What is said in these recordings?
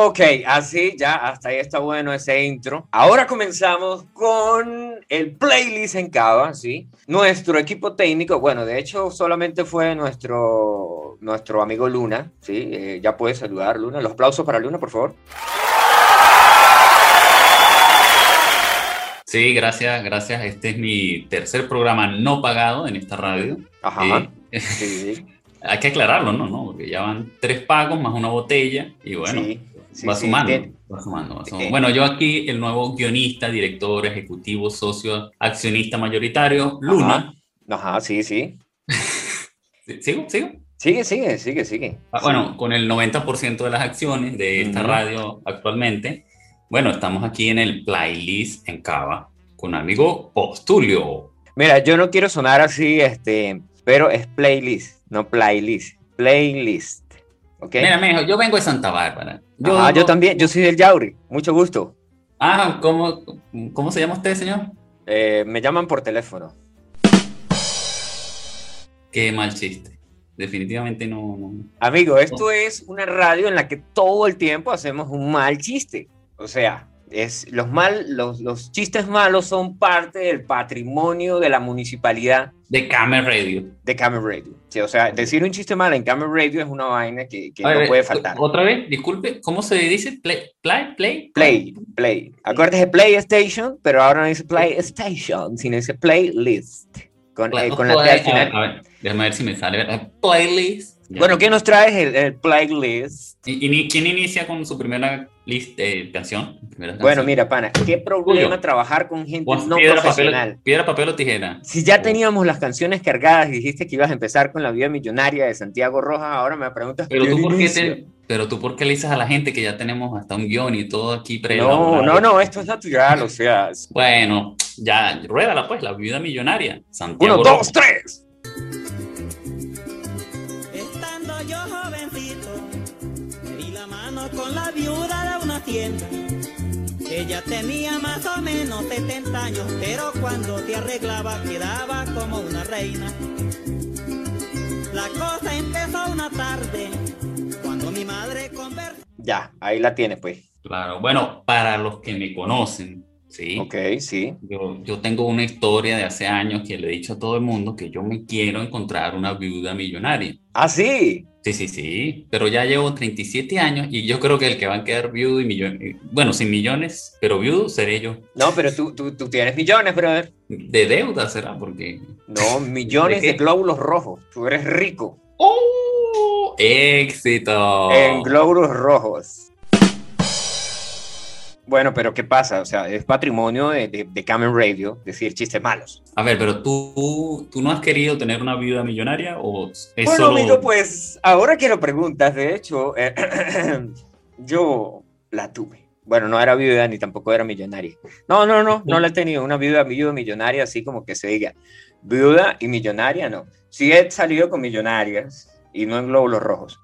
Ok, así ya, hasta ahí está bueno ese intro. Ahora comenzamos con el playlist en Cava, ¿sí? Nuestro equipo técnico, bueno, de hecho solamente fue nuestro, nuestro amigo Luna, ¿sí? Eh, ya puedes saludar, Luna. Los aplausos para Luna, por favor. Sí, gracias, gracias. Este es mi tercer programa no pagado en esta radio. Ajá. Eh, sí, Hay que aclararlo, ¿no? ¿no? Porque ya van tres pagos más una botella y bueno, va, sumando, va, sumando, eh, Bueno, yo aquí, el nuevo guionista, director, ejecutivo, socio, accionista mayoritario, Luna. Ajá, sí, sí. ¿Sigo? ¿Sigo? Sigue, sigue, sigue, sigue. Ah, bueno, con el 90% de las acciones de esta radio actualmente bueno, estamos aquí en el playlist en Cava con amigo Postulio. Mira, yo no quiero sonar así, este, pero es playlist, no playlist, playlist. ¿Okay? Mira, mijo, yo vengo de Santa Bárbara. Yo, ah, yo también, yo soy del Yauri, mucho gusto. Ah, ¿cómo, cómo se llama usted, señor? Eh, me llaman por teléfono. Qué mal chiste. Definitivamente no, no. Amigo, esto es una radio en la que todo el tiempo hacemos un mal chiste. O sea, es, los, mal, los, los, chistes malos son parte del patrimonio de la municipalidad. De Camel Radio. De Camel Radio. Sí, o sea, decir un chiste malo en Camel Radio es una vaina que, que no puede faltar. Otra vez, disculpe, ¿cómo se dice? Play, play, play. Play, play. Acuérdate de PlayStation, pero ahora no dice PlayStation, sino dice Playlist. Con, eh, con la T al final. A ver, déjame ver si me sale. Playlist. Bueno, ¿qué nos traes el, el playlist? ¿Y, quién inicia con su primera list, eh, canción? bueno, mira, pana, ¿qué problema trabajar con gente no profesional? piedra, papel o tijera. Si ya teníamos las canciones cargadas y dijiste que ibas a empezar con la vida millonaria de Santiago Rojas, ahora me preguntas. Pero tú, ¿por qué pero tú, ¿por qué le dices a la gente que ya tenemos hasta un guion y todo aquí pre No, no, no, esto es natural, o sea. bueno, ya, ruédala pues, la vida millonaria. Santiago Uno, dos, tres. Viuda de una tienda. Ella tenía más o menos 70 años, pero cuando te arreglaba quedaba como una reina. La cosa empezó una tarde, cuando mi madre conversó. Ya, ahí la tiene pues. Claro, bueno, para los que me conocen, ¿sí? Ok, sí. Yo, yo, tengo una historia de hace años que le he dicho a todo el mundo que yo me quiero encontrar una viuda millonaria. ¿Ah, sí? Sí, sí, sí, pero ya llevo 37 años y yo creo que el que va a quedar viudo y millones, bueno, sin millones, pero viudo seré yo. No, pero tú, tú, tú tienes millones, brother. De deuda será, porque... No, millones de, de glóbulos rojos, tú eres rico. ¡Oh! ¡Éxito! En glóbulos rojos. Bueno, pero ¿qué pasa? O sea, es patrimonio de, de, de Cameron Radio decir chistes malos. A ver, pero tú, tú no has querido tener una vida millonaria o es Bueno, solo... amigo, pues ahora que lo preguntas, de hecho, eh, yo la tuve. Bueno, no era viuda ni tampoco era millonaria. No, no, no, no la he tenido. Una viuda, viuda millonaria, así como que se diga. Viuda y millonaria, no. Sí he salido con millonarias y no en glóbulos rojos.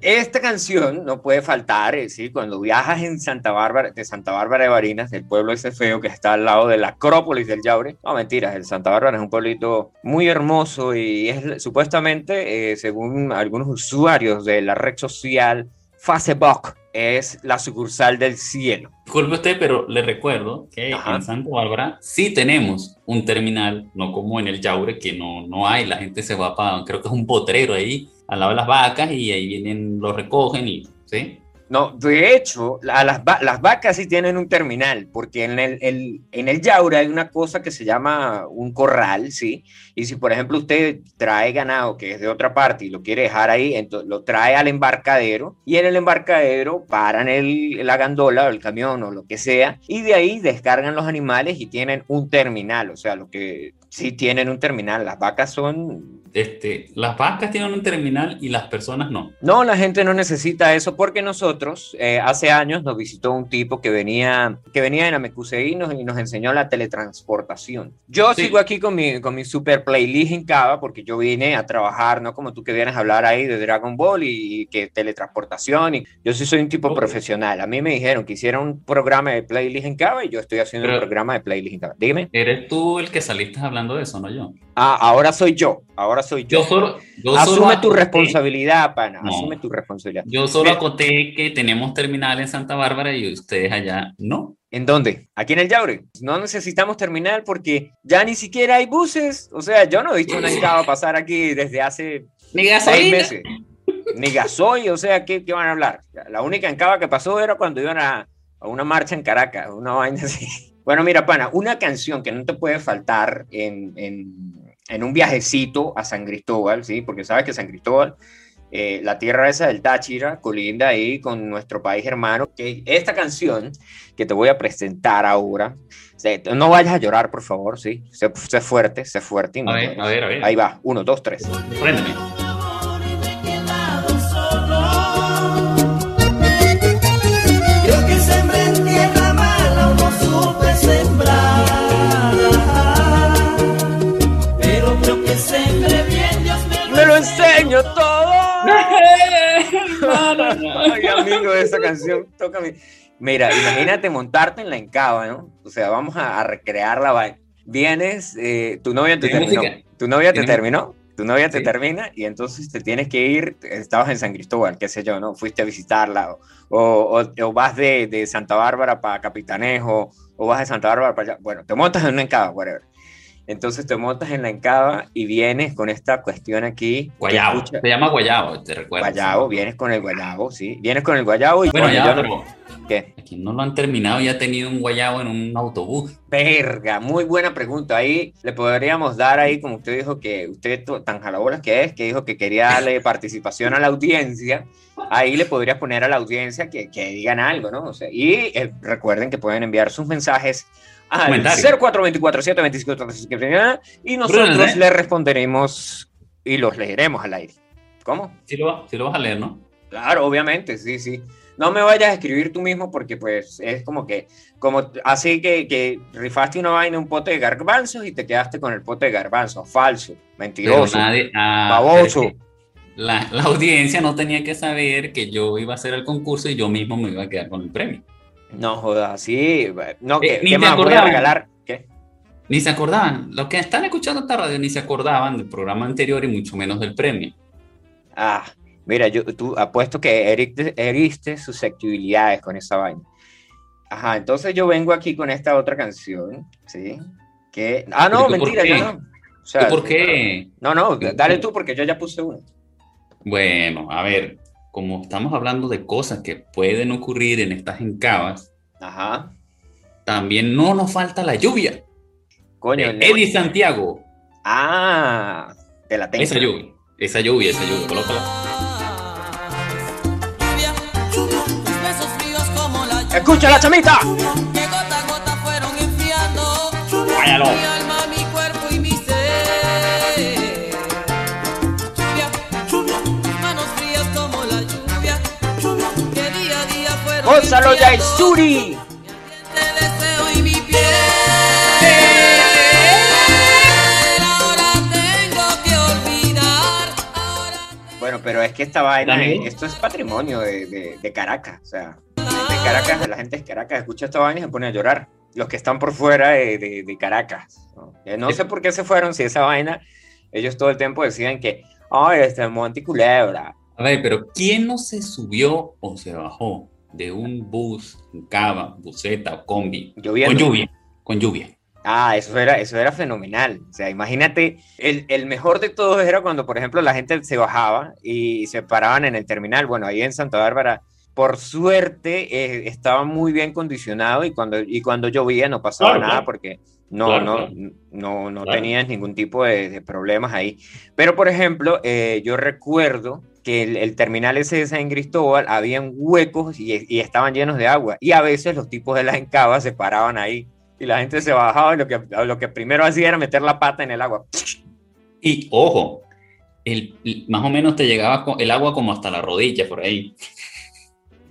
Esta canción no puede faltar, es decir, cuando viajas en Santa Bárbara, de Santa Bárbara de Barinas, del pueblo ese feo que está al lado de la Acrópolis del Yaure. No, mentiras, el Santa Bárbara es un pueblito muy hermoso y es supuestamente, eh, según algunos usuarios de la red social Facebook, es la sucursal del cielo. Disculpe usted, pero le recuerdo que Ajá. en Santa Bárbara sí tenemos un terminal, no como en el Yaure, que no, no hay, la gente se va para, creo que es un potrero ahí, al lado de las vacas y ahí vienen, lo recogen y, ¿sí? No, de hecho, a las, las, vacas sí tienen un terminal, porque en el, el, en el Yaura hay una cosa que se llama un corral, ¿sí? Y si, por ejemplo, usted trae ganado que es de otra parte y lo quiere dejar ahí, entonces lo trae al embarcadero y en el embarcadero paran el, la gandola o el camión o lo que sea y de ahí descargan los animales y tienen un terminal, o sea, lo que sí tienen un terminal, las vacas son este, las vacas tienen un terminal y las personas no. No, la gente no necesita eso porque nosotros eh, hace años nos visitó un tipo que venía, que venía de Namekusei y nos, y nos enseñó la teletransportación. Yo sí. sigo aquí con mi, con mi super playlist en Cava porque yo vine a trabajar, no como tú que vienes a hablar ahí de Dragon Ball y, y que teletransportación. Y yo sí soy un tipo okay. profesional. A mí me dijeron que hiciera un programa de playlist en Cava y yo estoy haciendo Pero, un programa de playlist en Cava. Dígame. ¿Eres tú el que saliste hablando de eso, no yo? Ah, ahora soy yo, ahora soy yo. Yo solo, yo Asume solo tu responsabilidad, pana, No. asume tu responsabilidad. Yo solo acoté que tenemos terminal en Santa Bárbara y ustedes allá no. ¿En dónde? Aquí en el Yaure. No necesitamos terminal porque ya ni siquiera hay buses. O sea, yo no he visto una encaba pasar aquí desde hace Ni seis meses. Ni gasoil, o sea, ¿qué, qué van a hablar? La única encaba que pasó era cuando iban a, a una marcha en Caracas, una vaina así. Bueno, mira, pana, una canción que no te puede faltar en, en, en un viajecito a San Cristóbal, ¿sí? Porque sabes que San Cristóbal, eh, la tierra esa del Táchira, colinda ahí con nuestro país hermano. Que esta canción que te voy a presentar ahora, no vayas a llorar, por favor, ¿sí? Sé, sé fuerte, sé fuerte. y no A ver, a ver, a ver. Ahí va, uno, dos, tres. Préndeme. Ay, amigo, esa canción, tócame. Mira, imagínate montarte en la encaba, ¿no? O sea, vamos a, a recrear la vaina. Vienes, eh, tu novia te ¿Tiene terminó. música? Tu novia te ¿Tiene terminó. Tu novia te Sí. termina y entonces te tienes que ir. Estabas en San Cristóbal, qué sé yo, ¿no? Fuiste a visitarla. O, o- o vas de, de Santa Bárbara para Capitanejo. O vas de Santa Bárbara para allá. Bueno, te montas en una encaba, whatever. Entonces te montas en la encaba y vienes con esta cuestión aquí. Guayabo. escucha- Se llama Guayabo, te recuerdo. Guayabo, vienes con el guayabo, sí. Vienes con el guayabo y Bueno, ya, pero ¿Qué? aquí no lo han terminado y ha tenido un Guayabo en un autobús. Verga, muy buena pregunta. Ahí le podríamos dar ahí, como usted dijo que usted tan jalabolas que es, que dijo que quería darle participación a la audiencia. Ahí le podrías poner a la audiencia que, que digan algo, ¿no? O sea, y eh, recuerden que pueden enviar sus mensajes al Comentarios. 0424 725 y nosotros Bruno, ¿eh? le responderemos y los leeremos al aire. ¿Cómo? Sí lo, sí lo vas a leer, ¿no? Claro, obviamente, sí, sí. No me vayas a escribir tú mismo porque pues es como que, como así que, que rifaste una vaina, un pote de garbanzos y te quedaste con el pote de garbanzos. Falso, mentiroso, nadie- ah, baboso. pero es que La, la audiencia no tenía que saber que yo iba a hacer el concurso y yo mismo me iba a quedar con el premio. No jodas, sí. No, ¿qué, Eh, ni qué más voy a regalar? ¿Qué? Ni se acordaban, los que están escuchando esta radio ni se acordaban del programa anterior y mucho menos del premio. Ah, mira, yo tú apuesto que heriste, heriste susceptibilidades con esa vaina. Ajá, entonces yo vengo aquí con esta otra canción, ¿sí? Que, ah, no, ¿Pero tú por mentira, yo no. O sea, ¿Y por qué? No, no, dale tú porque yo ya puse una. Bueno, a ver, como estamos hablando de cosas que pueden ocurrir en estas encabas, Ajá. también no nos falta la lluvia. Coño, De Eddie Santiago. Ah, te la tengo. Esa lluvia, esa lluvia, esa lluvia, colócala. Lluvia, lluvia, tus besos fríos como la lluvia ¡Escucha la chamita! Váyalo. Olvidar. Ahora Bueno, pero es que esta vaina, esto es patrimonio de, de- de Caracas. O sea, de Caracas, la gente de Caracas escucha esta vaina y se pone a llorar. Los que están por fuera de, Caracas. ¿no? Eh, no sé por qué se fueron, si esa vaina, ellos todo el tiempo decían que, ay, este es Monte Culebra. A ver, pero ¿quién no se subió o se bajó de un bus, un cava, buseta o combi Lloviendo. con lluvia? Con lluvia. Ah, eso era, eso era fenomenal. O sea, imagínate, el, el mejor de todos era cuando, por ejemplo, la gente se bajaba y se paraban en el terminal. Bueno, ahí en Santa Bárbara, por suerte, eh, estaba muy bien condicionado y cuando, y cuando llovía no pasaba Claro, nada claro. porque no, Claro, no, no, no Claro. tenías ningún tipo de, de problemas ahí. Pero, por ejemplo, eh, yo recuerdo que el, el terminal ese de San Cristóbal habían huecos y, y estaban llenos de agua. Y a veces los tipos de las encabas se paraban ahí y la gente se bajaba y lo que, lo que primero hacía era meter la pata en el agua. Y ojo, el, más o menos te llegaba el agua como hasta la rodilla por ahí.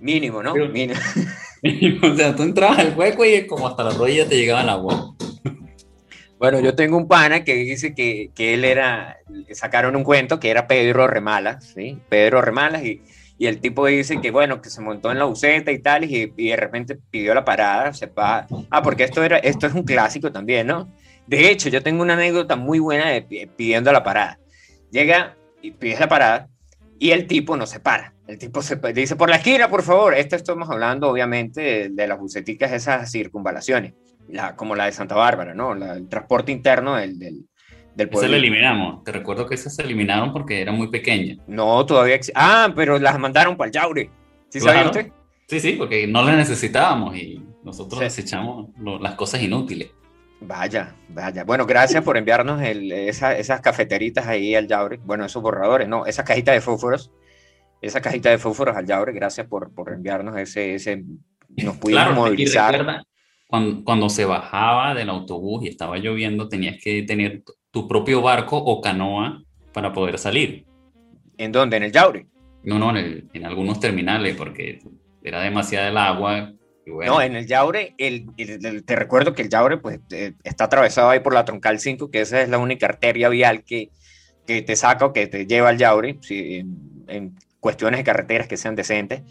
Mínimo, ¿no? Pero- Mínimo. o sea, tú entrabas al hueco y como hasta la rodilla te llegaba el agua. Bueno, yo tengo un pana que dice que, que él era, sacaron un cuento que era Pedro Remalas, ¿sí? Pedro Remalas y, y el tipo dice que, bueno, que se montó en la buseta y tal y, y de repente pidió la parada, se pa- Ah, porque esto, era, esto es un clásico también, ¿no? De hecho, yo tengo una anécdota muy buena de pi- pidiendo la parada. Llega y pides la parada y el tipo no se para. El tipo se dice, por la esquina, por favor. Esto estamos hablando, obviamente, de, de las buceticas, esas circunvalaciones, la, como la de Santa Bárbara, ¿no? La- el transporte interno del, del, del Esa pueblo. la eliminamos. Te recuerdo que esas se eliminaron porque era muy pequeña. No, todavía exi- Ah, pero las mandaron para el Yaure. ¿Sí Claro. sabía usted? Sí, sí, porque no las necesitábamos y nosotros Sí. desechamos lo- las cosas inútiles. Vaya, vaya. Bueno, gracias por enviarnos el- esa- esas cafeteritas ahí al Yaure. Bueno, esos borradores, no, esas cajitas de fósforos. Esa cajita de fósforos al Yaure. Gracias por, por enviarnos ese, ese. Nos pudimos Claro, y movilizar. recuerda, cuando, cuando se bajaba del autobús y estaba lloviendo, tenías que tener tu- propio barco o canoa para poder salir. ¿En dónde? En el Yaure. No, no, en, el- en algunos terminales, porque era demasiada el agua. y bueno, No, en el Yaure, el, el- te recuerdo que el Yaure pues, eh, está atravesado ahí por la Troncal 5, que esa es la única arteria vial que, que te saca o que te lleva al Yaure, sí, en, en cuestiones de carreteras que sean decentes.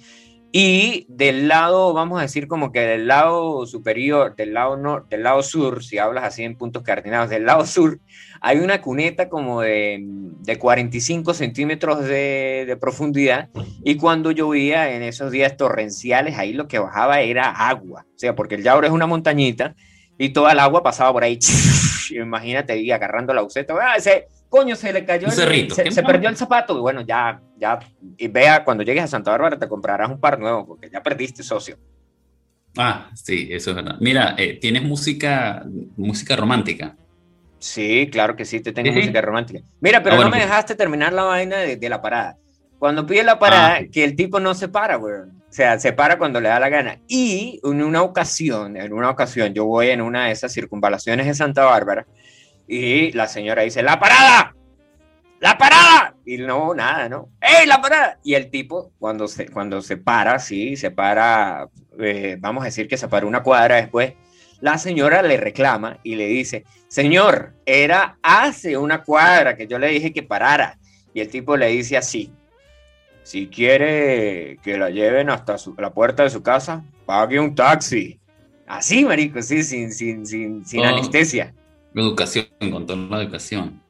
Y del lado, vamos a decir como que del lado superior, del lado, nor- del lado sur, si hablas así en puntos cardinales, del lado sur hay una cuneta como de, de 45 centímetros de, profundidad y cuando llovía en esos días torrenciales, ahí lo que bajaba era agua. O sea, porque el Yauro es una montañita y toda el agua pasaba por ahí. Imagínate ahí agarrando la buceta. ¡Ah, ese, coño, se le cayó. El- cerrito, se, ¿qué se perdió el zapato. Y bueno, ya, ya. Y vea, cuando llegues a Santa Bárbara te comprarás un par nuevo porque ya perdiste, socio. Ah, sí, eso es verdad. Mira, eh, tienes música, música romántica. Sí, claro que sí, te tengo Sí, música romántica. Mira, pero Ah, bueno, no me pues. dejaste terminar la vaina de, de la parada. Cuando pide la parada, Ah, sí. que el tipo no se para, güey. O sea, se para cuando le da la gana. Y en una ocasión, en una ocasión, yo voy en una de esas circunvalaciones de Santa Bárbara y la señora dice, ¡la parada! ¡La parada! Y no, nada, ¿no? ¡Ey, la parada! Y el tipo, cuando se, cuando se para, sí, se para, eh, vamos a decir que se para una cuadra después, la señora le reclama y le dice, señor, era hace una cuadra que yo le dije que parara. Y el tipo le dice así, si quiere que la lleven hasta su- la puerta de su casa, pague un taxi. Así, marico, sí, sin, sin, sin, sin Oh. anestesia. Educación, con toda la educación.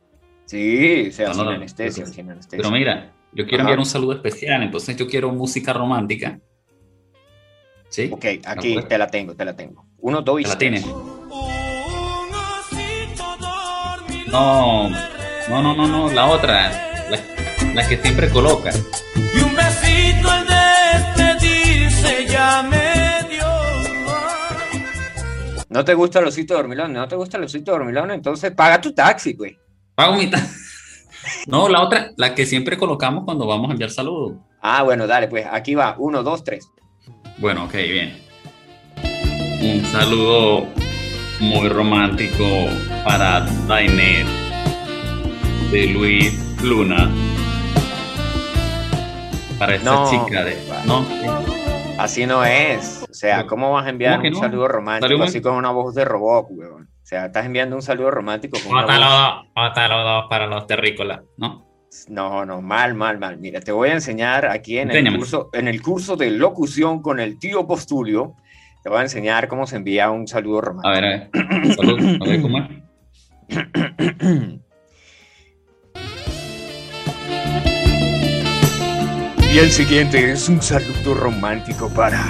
Sí, o sea, sin anestesia, pero- sin anestesia. Pero mira, yo quiero Ajá. enviar un saludo especial, entonces yo quiero música romántica. ¿Sí? Ok, aquí te la tengo, te la tengo. Uno, dos y ¿Te la tienes? No, no, no, no, no, la otra, la, la que siempre coloca. Y un besito al despedirse ya me ¿No te gusta el osito de dormilón? ¿No te gusta el osito de dormilón? Entonces paga tu taxi, güey. Pago mitad. No, la otra, la que siempre colocamos cuando vamos a enviar saludos. Ah, bueno, dale, pues aquí va. Uno, dos, tres. Bueno, ok, bien. Un saludo muy romántico para Dainet de Luis Luna. Para esta No, chica de. No, Así no es. O sea, ¿cómo vas a enviar ¿cómo que un no? saludo romántico Saludo- así con una voz de robot, weón? O sea, estás enviando un saludo romántico con una voz... saludo para los terrícolas, ¿no? No, no, mal, mal, mal. Mira, te voy a enseñar aquí en el, curso, en el curso de locución con el tío Postulio. Te voy a enseñar cómo se envía un saludo A romántico. ver, a ver. Salud, a ver cómo es. Y el siguiente es un saludo romántico para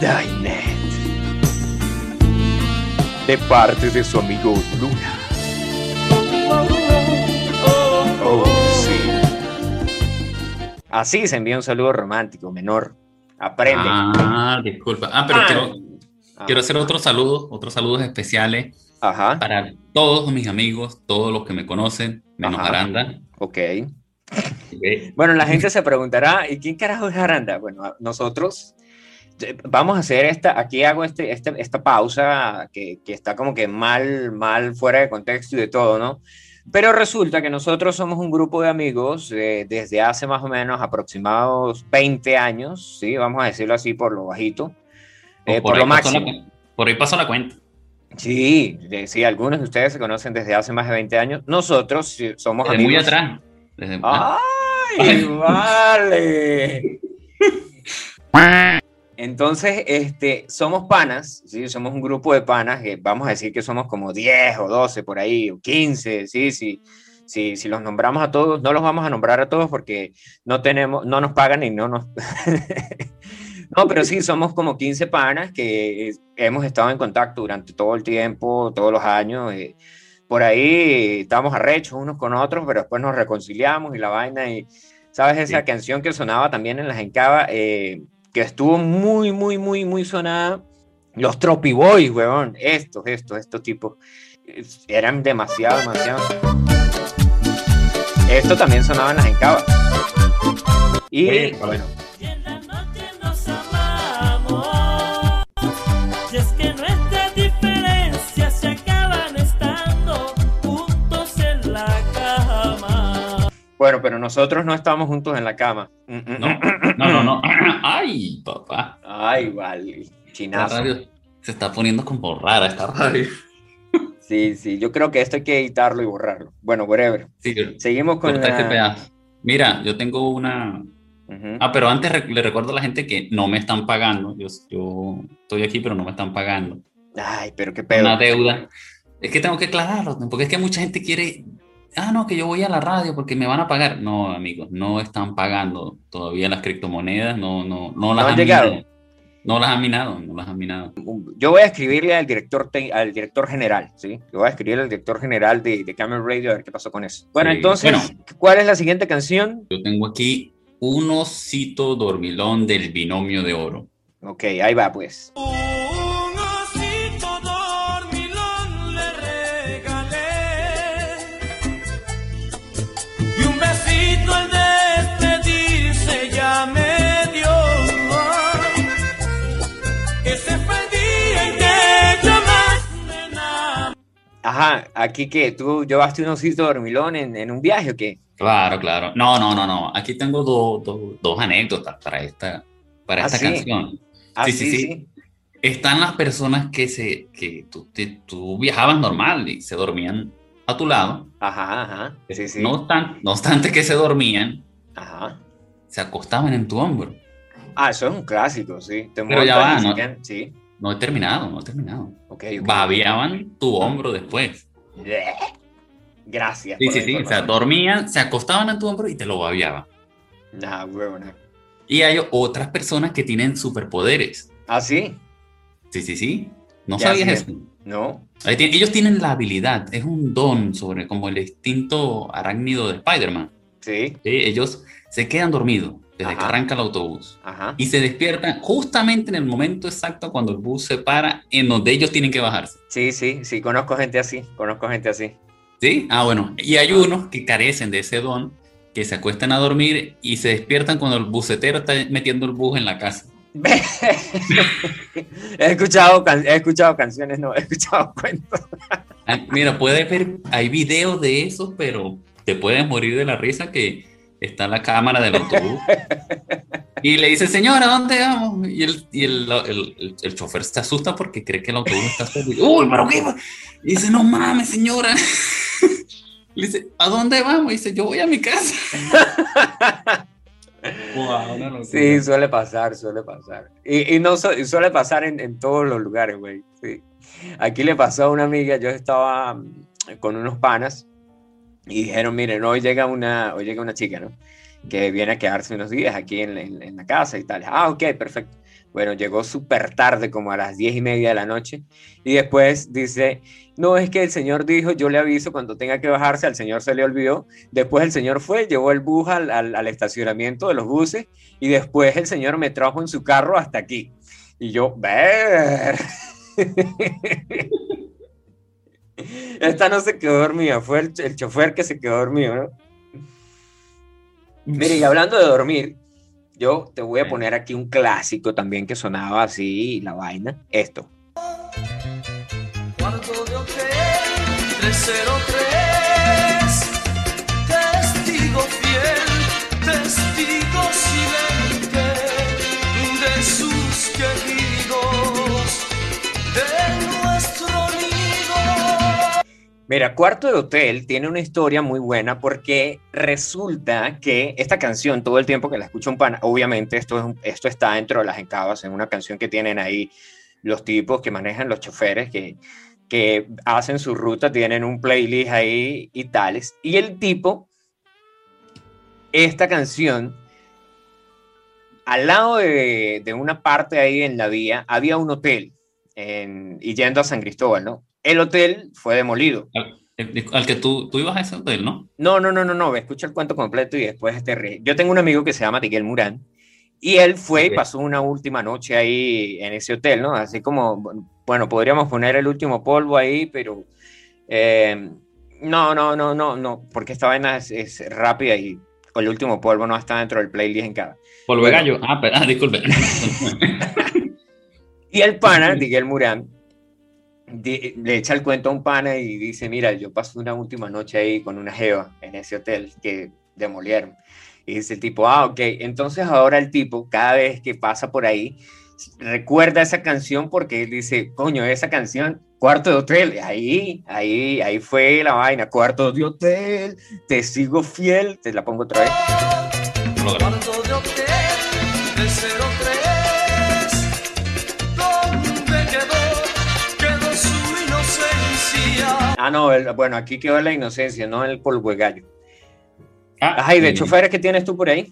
Dainet. De parte de su amigo Luna. Oh, sí. Así se envía un saludo romántico, menor. Aprende. Ah, disculpa. Ah, pero Ah. quiero, Ah, quiero hacer otros saludos, otros saludos especiales Ajá, para todos mis amigos, todos los que me conocen, menos Ajá. Aranda. ok. ¿ok? Bueno, la gente se preguntará, ¿y quién carajo es Aranda? Bueno, nosotros vamos a hacer esta, aquí hago este, este- esta pausa que, que está como que mal, mal fuera de contexto y de todo, ¿no? Pero resulta que nosotros somos un grupo de amigos eh, desde hace más o menos aproximados 20 años, ¿sí? Vamos a decirlo así por lo bajito, eh, por, ahí lo la máximo. cu- por ahí pasó la cuenta. Sí, de- sí, algunos de ustedes se conocen desde hace más de 20 años. Nosotros sí, somos Desde amigos. muy atrás. Desde-. ¡Ay, vale! Entonces, este, somos panas, ¿sí? Somos un grupo de panas, que vamos a decir que somos como 10 o 12 por ahí, o 15, sí, sí. Si, si los nombramos a todos, no los vamos a nombrar a todos porque no tenemos, no nos pagan y no nos... no, pero sí, somos como 15 panas que hemos estado en contacto durante todo el tiempo, todos los años. eh, por ahí estamos arrechos unos con otros, pero después nos reconciliamos y la vaina. Y, ¿sabes? Esa Sí. canción que sonaba también en las Encaba, eh, que estuvo muy, muy, muy, muy sonada. Los Tropi Boys, weón. Estos, estos, estos tipos. Eran demasiado, demasiado. Esto también sonaba en las Encabas. Y bueno, bueno, pero nosotros no estamos juntos en la cama. Mm, mm, No, mm. no, no, no. Ay, papá. Ay, vale. Chinazo. radio se está poniendo como rara esta radio. Sí, sí, yo creo que esto hay que editarlo y borrarlo. Bueno, whatever. Sí, Seguimos con este la... pedazo. Mira, yo tengo una. Ah, pero antes le recuerdo a la gente que no me están pagando. Yo, yo estoy aquí, pero no me están pagando. Ay, pero qué pedo. Una deuda. Es que tengo que aclararlo, porque es que mucha gente quiere. Ah, no, que yo voy a la radio porque me van a pagar. No, amigos, no están pagando todavía las criptomonedas, no, no, no las han han llegado? minado. No las han minado, no las han minado. Yo voy a escribirle al director, te- al director general, ¿sí? Yo voy a escribirle al director general de, de Camel Radio a ver qué pasó con eso. Bueno, Sí, entonces, bueno. ¿cuál es la siguiente canción? Yo tengo aquí un osito dormilón del binomio de oro. Ok, ahí va, pues. Ajá, aquí que tú llevaste un osito dormilón en, en un viaje o qué? Claro, claro. No, no, no, no. Aquí tengo do- do- dos anécdotas para esta, para ¿Ah, esta sí? canción. Ah, Sí, sí, sí. Están las personas que, se, que tú, te- tú viajabas normal y se dormían a tu lado. Ajá, ajá. Sí, sí. No, obstan- no obstante que se dormían, Ajá. se acostaban en tu hombro. Ah, eso es un clásico, sí. Te Pero ya va, ¿no? Sí, No he terminado, no he terminado. ok, ok. Babeaban tu hombro después. Gracias. Sí, sí, sí. O sea, dormían, se acostaban en tu hombro y te lo babeaban. Nah, huevona. Y hay otras personas que tienen superpoderes. ¿Ah, sí? Sí, sí, sí. ¿No Ya, sabías sí. eso? No. Ellos tienen la habilidad, es un don sobre como el instinto arácnido de Spider-Man. Sí. ¿sí? Ellos se quedan dormidos desde que Ajá. arranca el autobús Ajá. y se despiertan justamente en el momento exacto cuando el bus se para en donde ellos tienen que bajarse. Sí, sí, sí, conozco gente así, conozco gente así. ¿Sí? Ah, bueno. Y hay unos que carecen de ese don, que se acuestan a dormir y se despiertan cuando el bucetero está metiendo el bus en la casa. he, escuchado, can- he escuchado canciones, no, he escuchado cuentos. Mira, puedes ver, hay videos de eso, pero te puedes morir de la risa que está la cámara del autobús. Y le dice, señora, ¿a dónde vamos? Y el, y el, el, el- el chofer se asusta porque cree que el autobús está. Y, Uy, pero qué. va?". Y dice, no mames, señora. Le dice, ¿a dónde vamos? Y dice, yo voy a mi casa. Wow. Sí, suele pasar, suele pasar. Y, y no su- suele pasar en, en todos los lugares, güey. Sí. Aquí le pasó a una amiga, yo estaba mm, con unos panas y dijeron, miren, hoy llega una, hoy llega una chica, ¿no? Que viene a quedarse unos días aquí en, la casa y tal. Ah, ok, perfecto. Bueno, llegó súper tarde, como a las diez y media de la noche. Y después dice, no, es que el señor dijo, yo le aviso cuando tenga que bajarse, al señor se le olvidó. Después el señor fue, llevó el bus al, al- al estacionamiento de los buses y después el señor me trajo en su carro hasta aquí. Y yo, ver. Esta no se quedó dormida, fue el, el chofer que se quedó dormido, ¿no? Mire, y hablando de dormir, yo te voy a poner aquí un clásico también que sonaba así, la vaina. Esto. Cuarto de hotel 303 Testigo fiel, testigo silente De sus queridos, de Mira, Cuarto de Hotel tiene una historia muy buena porque resulta que esta canción, todo el tiempo que la escucho un pana, obviamente esto, esto está dentro de las encabas, en una canción que tienen ahí los tipos que manejan los choferes, que, que hacen su ruta, tienen un playlist ahí y tales. Y el tipo, esta canción, al lado de, de una parte ahí en la vía, había un hotel en, y yendo a San Cristóbal, ¿no? El hotel fue demolido. Al, el- al que tú, tú ibas a ese hotel, ¿no? No, no, no, no, no, escucha el cuento completo y después te ríes. Yo tengo un amigo que se llama Miguel Murán y él fue y Ok. pasó una última noche ahí en ese hotel, ¿no? Así como, bueno, podríamos poner el último polvo ahí, pero eh, no, no, no, no, no, porque esta vaina es, es rápida y el último polvo no está dentro del playlist en cada. Polvo de gallo. Ah, pero, ah, disculpe. Y el pana, Miguel Murán, le echa el cuento a un pana y dice, mira, yo pasé una última noche ahí con una jeva en ese hotel que demolieron. Y dice el tipo, ah, ok, entonces ahora el tipo, cada vez que pasa por ahí, recuerda esa canción porque él dice, coño, esa canción, cuarto de hotel, ahí, ahí, ahí fue la vaina, cuarto de hotel, te sigo fiel, te la pongo otra vez. Cuarto de hotel de 03 Ah, no, el- bueno, aquí quedó la inocencia, no el polvo de gallo. Ah, Ajá, ¿y de choferes qué tienes tú por ahí?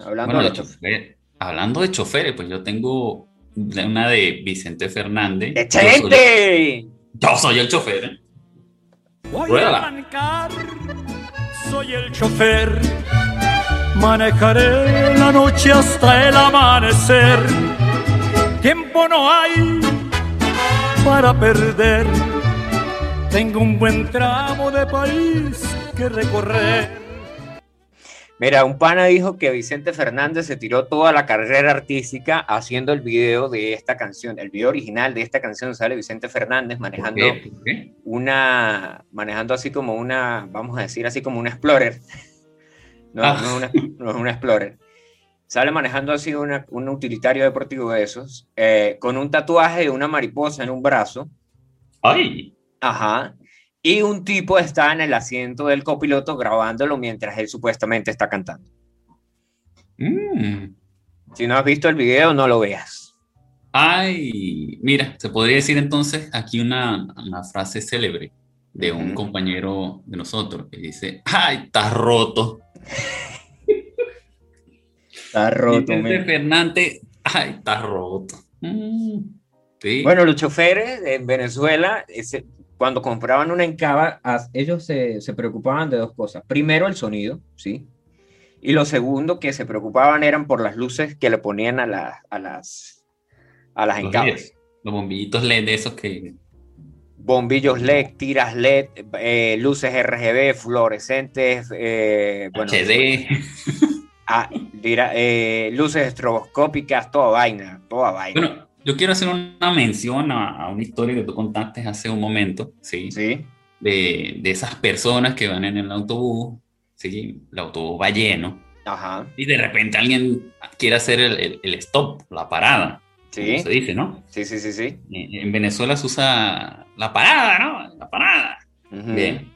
Hablando Bueno, de choferes. chofer- hablando de choferes, pues yo tengo una de Vicente Fernández. Yo ¡Excelente! Yo soy el chofer. ¿eh? Voy a arrancar, soy el chofer. Manejaré la noche hasta el amanecer. Tiempo no hay para perder. Tengo un buen tramo de país que recorrer. Mira, un pana dijo que Vicente Fernández se tiró toda la carrera artística haciendo el video de esta canción. El video original de esta canción sale Vicente Fernández ¿Por manejando qué? ¿Por qué? una, manejando así como una, vamos a decir así como una Explorer. No, Ah. no, es una, no es una Explorer. Sale manejando así una, un utilitario deportivo de esos, eh, con un tatuaje de una mariposa en un brazo. Ay, Ajá. Y un tipo está en el asiento del copiloto grabándolo mientras él supuestamente está cantando. mm. Si no has visto el video, no lo veas. Ay, mira, se podría decir entonces aquí una, una frase célebre de un compañero de nosotros que dice, ay, está roto. Está roto, Fernández, ay, está roto. Mm, sí. Bueno, los choferes en Venezuela, ese- cuando compraban una encaba, ellos se, se preocupaban de dos cosas. Primero, el sonido, ¿sí? Y lo segundo, que se preocupaban eran por las luces que le ponían a, la- a las, a las los encabas. Los bombillitos LED de esos que... Bombillos LED, tiras LED, eh, luces RGB, fluorescentes, eh, bueno, HD. ah, tira- eh, luces estroboscópicas, toda vaina, toda vaina. Bueno, yo quiero hacer una mención a, a una historia que tú contaste hace un momento, ¿sí? ¿Sí? De, de esas personas que van en el autobús, ¿sí? El autobús va lleno Ajá, y de repente alguien quiere hacer el, el- el stop, la parada, sí, se dice, ¿no? sí, sí, sí, sí. En, en Venezuela se usa la parada, ¿no? La parada. Ujú. Bien.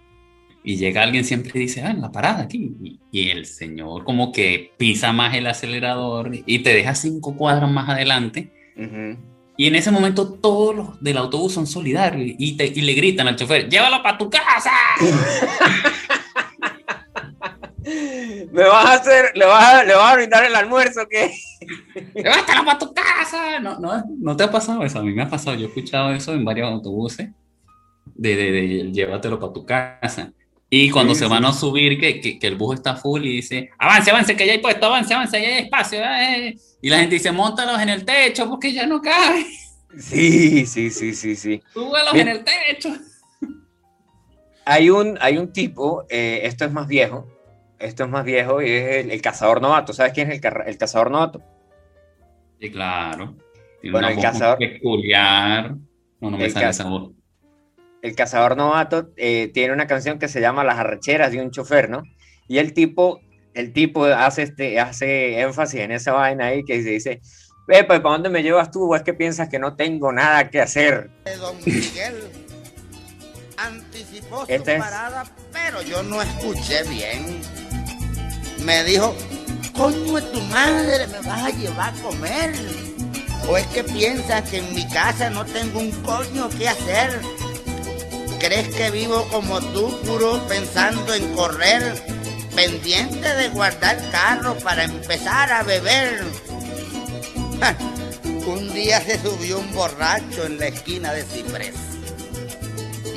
Y llega alguien siempre y dice, ah, la parada aquí. Y, y el señor como que pisa más el acelerador y te deja cinco cuadras más adelante. Ujú. Y en ese momento todos los del autobús son solidarios y, te- y le gritan al chofer, llévalo para tu casa. ¿Me vas a hacer, le vas a, le vas a brindar el almuerzo qué? Llévatelo para tu casa. No, no, no te ha pasado eso, a mí me ha pasado. Yo he escuchado eso en varios autobuses, de, de, de llévatelo para tu casa. Y cuando Sí, se sí. van a subir, que, que, que el bus está full y dice, avance, avance, que ya hay puesto, avance, avance, ya hay espacio. eh". Y la gente dice, montalos en el techo porque ya no cabe. Sí, sí, sí, sí, sí. Súbelos Bien. en el techo. Hay un, hay un tipo, eh, esto es más viejo, esto es más viejo y es el, el cazador novato. ¿Sabes quién es el, el cazador novato? Sí, claro. Tiene Bueno, una el voz cazador- peculiar. No, no me sale esa voz. El cazador novato eh, tiene una canción que se llama Las arrecheras de un chofer, ¿no? Y el tipo, el tipo hace, este, hace énfasis en esa vaina ahí que se dice, ve, pues, ¿para dónde me llevas tú? ¿O es que piensas que no tengo nada que hacer? Don Miguel. Anticipó su Este es- parada, pero yo no escuché bien. Me dijo, coño de tu madre, me vas a llevar a comer. ¿O es que piensas que en mi casa no tengo un coño que hacer? ¿Crees que vivo como tú, puro pensando en correr? Pendiente de guardar carro para empezar a beber. Un día se subió un borracho en la esquina de Ciprés.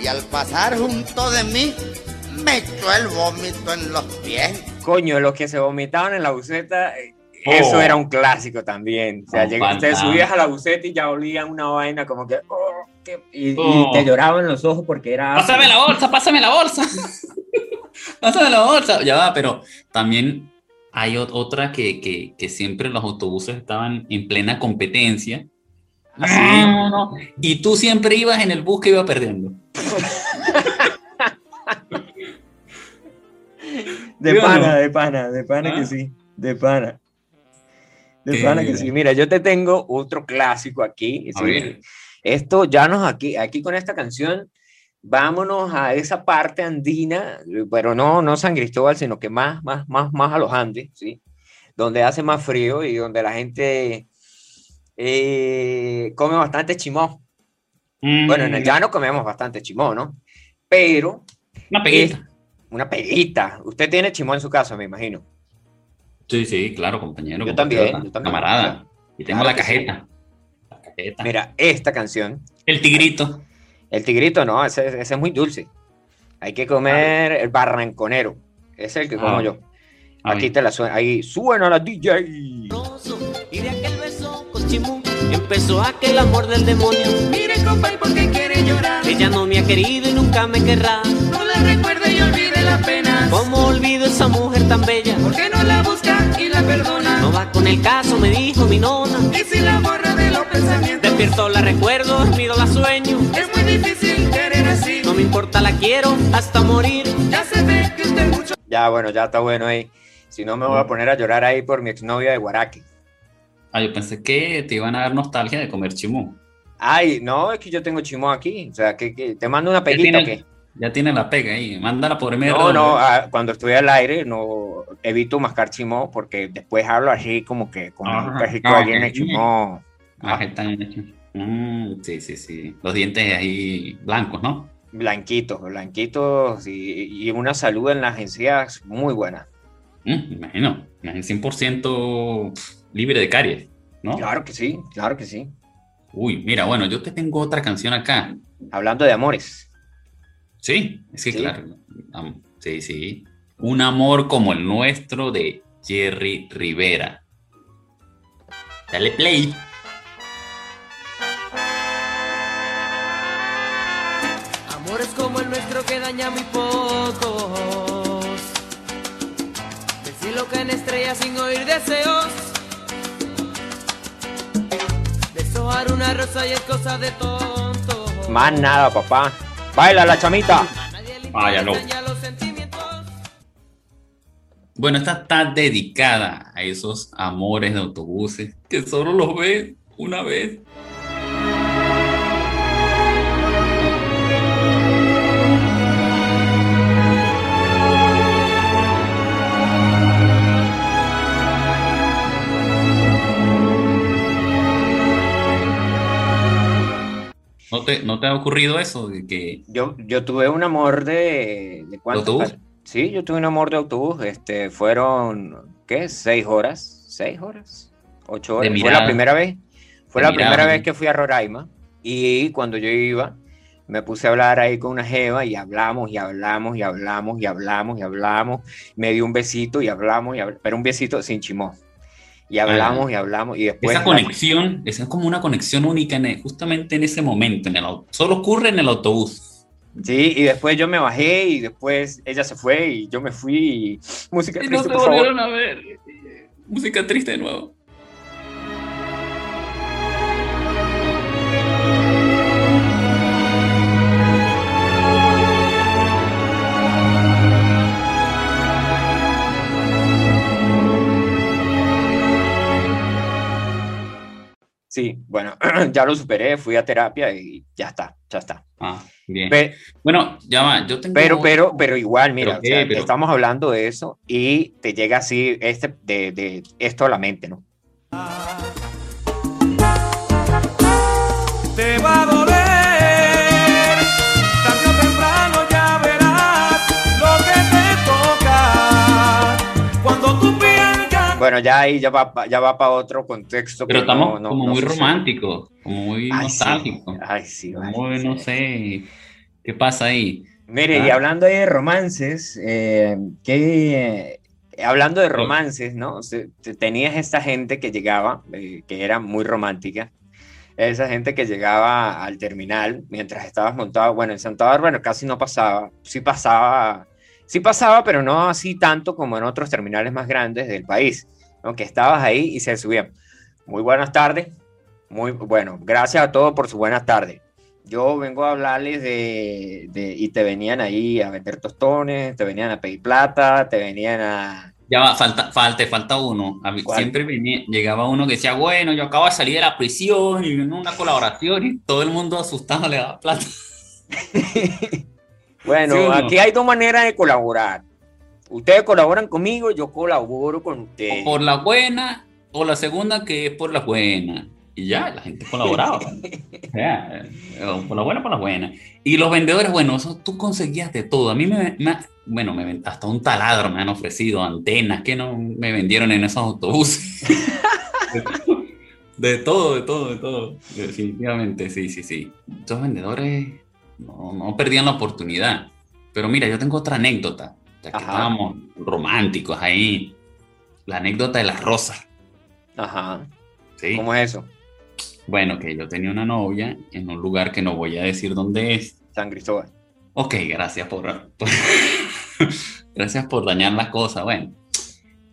Y al pasar junto de mí, me echó el vómito en los pies. Coño, los que se vomitaban en la buceta, eh, eso Oh. era un clásico también. O sea, llega- te subías a la buceta y ya olían una vaina como que. oh, y, y Oh. te lloraban los ojos porque era. Pásame la bolsa, pásame la bolsa. pásame la bolsa. Ya va, pero también hay ot- otra que, que, que siempre los autobuses estaban en plena competencia. Así. No, no. Y tú siempre ibas en el bus que iba perdiendo. De ¿Sí o pana, no? de pana, de pana ¿Ah? que sí, de pana. De pana que sí. Mira, yo te tengo otro clásico aquí. A sí. ver. Esto ya nos aquí, aquí con esta canción, vámonos a esa parte andina, pero no, no San Cristóbal, sino que más, más, más, más a los Andes, ¿sí? Donde hace más frío y donde la gente eh, come bastante chimó. Bueno, en el Mm, llano comemos bastante chimó, ¿no? Pero Una peguita. una peguita. Usted tiene chimó en su casa, me imagino. Sí, sí, claro, compañero. Yo también, compatriota, yo también. Camarada. Y tengo Claro la que sí. Cajeta. Mira, esta canción, El tigrito. el tigrito, no, ese, ese es muy dulce. Hay que comer el barranconero. Es el que como Ah. yo. A Aquí te la suena. Ahí suena la DJ. Y de aquel beso empezó aquel amor del demonio. Mire, compa, ¿y por qué quiere llorar? Ella no me ha querido y nunca me querrá. No la recuerde y olvide la pena. ¿Cómo olvido esa mujer tan bella? ¿Por qué no la busca y la perdona? No va con el caso, me dijo mi nona. Y si la borra de los pensamientos, Despierto la recuerdo, dormido la sueño. es muy difícil querer así. No me importa, la quiero hasta morir. Ya se ve que usted mucho Ya, bueno, ya está bueno ahí. Si no, me voy a poner a llorar ahí por mi exnovia de Guaraque. Ah, yo pensé que te iban a dar nostalgia de comer chimú. Ay, no, es que yo tengo chimó aquí. O sea, que, que te mando una peguita o qué. Ya tiene la pega ahí. Mándala por MR. No, no, ah, cuando estoy al aire no evito mascar chimó porque después hablo así como que con un cajito Ah, ahí en el ok. chimó. Ah, están hechos. Mm, sí, sí, sí. Los dientes ahí blancos, ¿no? Blanquitos, blanquitos y, y una salud en las encías muy buena. Mm, imagino. Imagino 100% libre de caries, ¿no? Claro que sí, claro que sí. Uy, mira, bueno, yo te tengo otra canción acá. Hablando de amores. Sí, es que Sí. claro. sí, sí. Un amor como el nuestro de Jerry Rivera. Dale play. Amores como el nuestro que daña muy pocos. Del cielo caen estrellas sin oír deseos. Deshojar una rosa y es cosa de tonto. Más nada, papá. Baila la chamita. A nadie le Ah, no. Bueno, esta está dedicada a esos amores de autobuses que solo los ves una vez. ¿No te, ¿No te ha ocurrido eso? De que Yo, yo tuve un amor de. ¿De cuánto? autobús? Sí, yo tuve un amor de autobús. Este, fueron, ¿qué? ¿Seis horas? ¿Seis horas? ¿Ocho horas? Fue la primera vez. Fue De la mirada, primera vez que fui a Roraima. Y cuando yo iba, me puse a hablar ahí con una jeva y hablamos y hablamos y hablamos y hablamos y hablamos. Me dio un besito y hablamos y pero un besito sin chimó. Y hablamos y hablamos y después... esa la- conexión, esa es como una conexión única en el- justamente en ese momento. En el, au- solo ocurre en el autobús. Sí, y después yo me bajé y después ella se fue y yo me fui y música Y no triste, se por favor. volvieron a ver. Música triste de nuevo. Sí, bueno, ya lo superé, fui a terapia y ya está, ya está. Ah, Bien. Pe- bueno, ya va, yo tengo... Pero, pero, pero igual, mira, ¿Pero qué? o sea, Pero- estamos hablando de eso y te llega así este, de, de esto a la mente, ¿no? Te va a ya ahí ya va, ya va para otro contexto. Pero estamos no- no- como no muy románticos, como muy Ay, sí. nostálgicos. Ay, sí, Muy, sí. no sé, ¿qué pasa ahí? Mire, y Ah. hablando ahí de romances, eh, que, eh, hablando de romances, ¿no? Tenías esta gente que llegaba, eh, que era muy romántica, esa gente que llegaba al terminal mientras estabas montado, bueno, en Santa Bárbara casi no pasaba, sí pasaba, sí pasaba, pero no así tanto como en otros terminales más grandes del país, ¿no? Que estabas ahí y se subían. Muy buenas tardes, muy bueno, gracias a todos por su buenas tardes. Yo vengo a hablarles de, de- y te venían ahí a vender tostones, te venían a pedir plata, te venían a... Ya va, falta, falta, falta uno. A siempre venía- llegaba uno que decía, bueno, yo acabo de salir de la prisión y viene una colaboración y todo el mundo asustado le daba plata. Bueno, ¿Sí o no? aquí hay dos maneras de colaborar. Ustedes colaboran conmigo, yo colaboro con ustedes. O por la buena, o la segunda que es por la buena. Y ya, la gente colaboraba. O sea, eh, o por la buena, por la buena. Y los vendedores, bueno, eso tú conseguías de todo. A mí me, me- bueno, me, hasta un taladro me han ofrecido, antenas que no me vendieron en esos autobuses. De todo, de todo, de todo. Definitivamente, sí, sí, sí. Esos vendedores no, no perdían la oportunidad. Pero mira, yo tengo otra anécdota. Ya que Ajá. estábamos románticos ahí. La anécdota de las rosas. Ajá. ¿sí? ¿Cómo es eso? Bueno, que yo tenía una novia en un lugar que no voy a decir dónde es. San Cristóbal. Ok, gracias por, por- gracias por dañar las cosas. Bueno,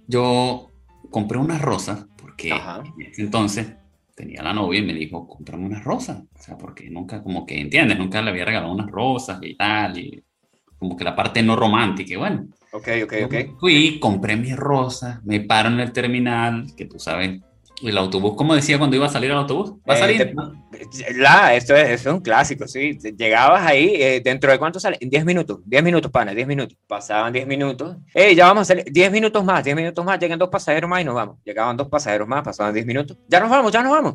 yo compré unas rosas porque Ajá. en ese entonces tenía la novia y me dijo, cómprame unas rosas. O sea, porque nunca, como que, ¿entiendes? Nunca le había regalado unas rosas y tal. Y como que la parte no romántica. Y bueno, Ok, ok, ok. Fui, compré mis rosas, me paro en el terminal, que tú sabes, el autobús, como decía cuando iba a salir al autobús, va a Eh, salir. te- La, esto es, esto es un clásico, sí. Llegabas ahí, eh, ¿dentro de cuánto sale? En 10 minutos, 10 minutos, pana, 10 minutos. Pasaban 10 minutos. Ey, ya vamos a salir, 10 minutos más, 10 minutos más, llegan dos pasajeros más y nos vamos. Llegaban dos pasajeros más, pasaban 10 minutos. Ya nos vamos, ya nos vamos.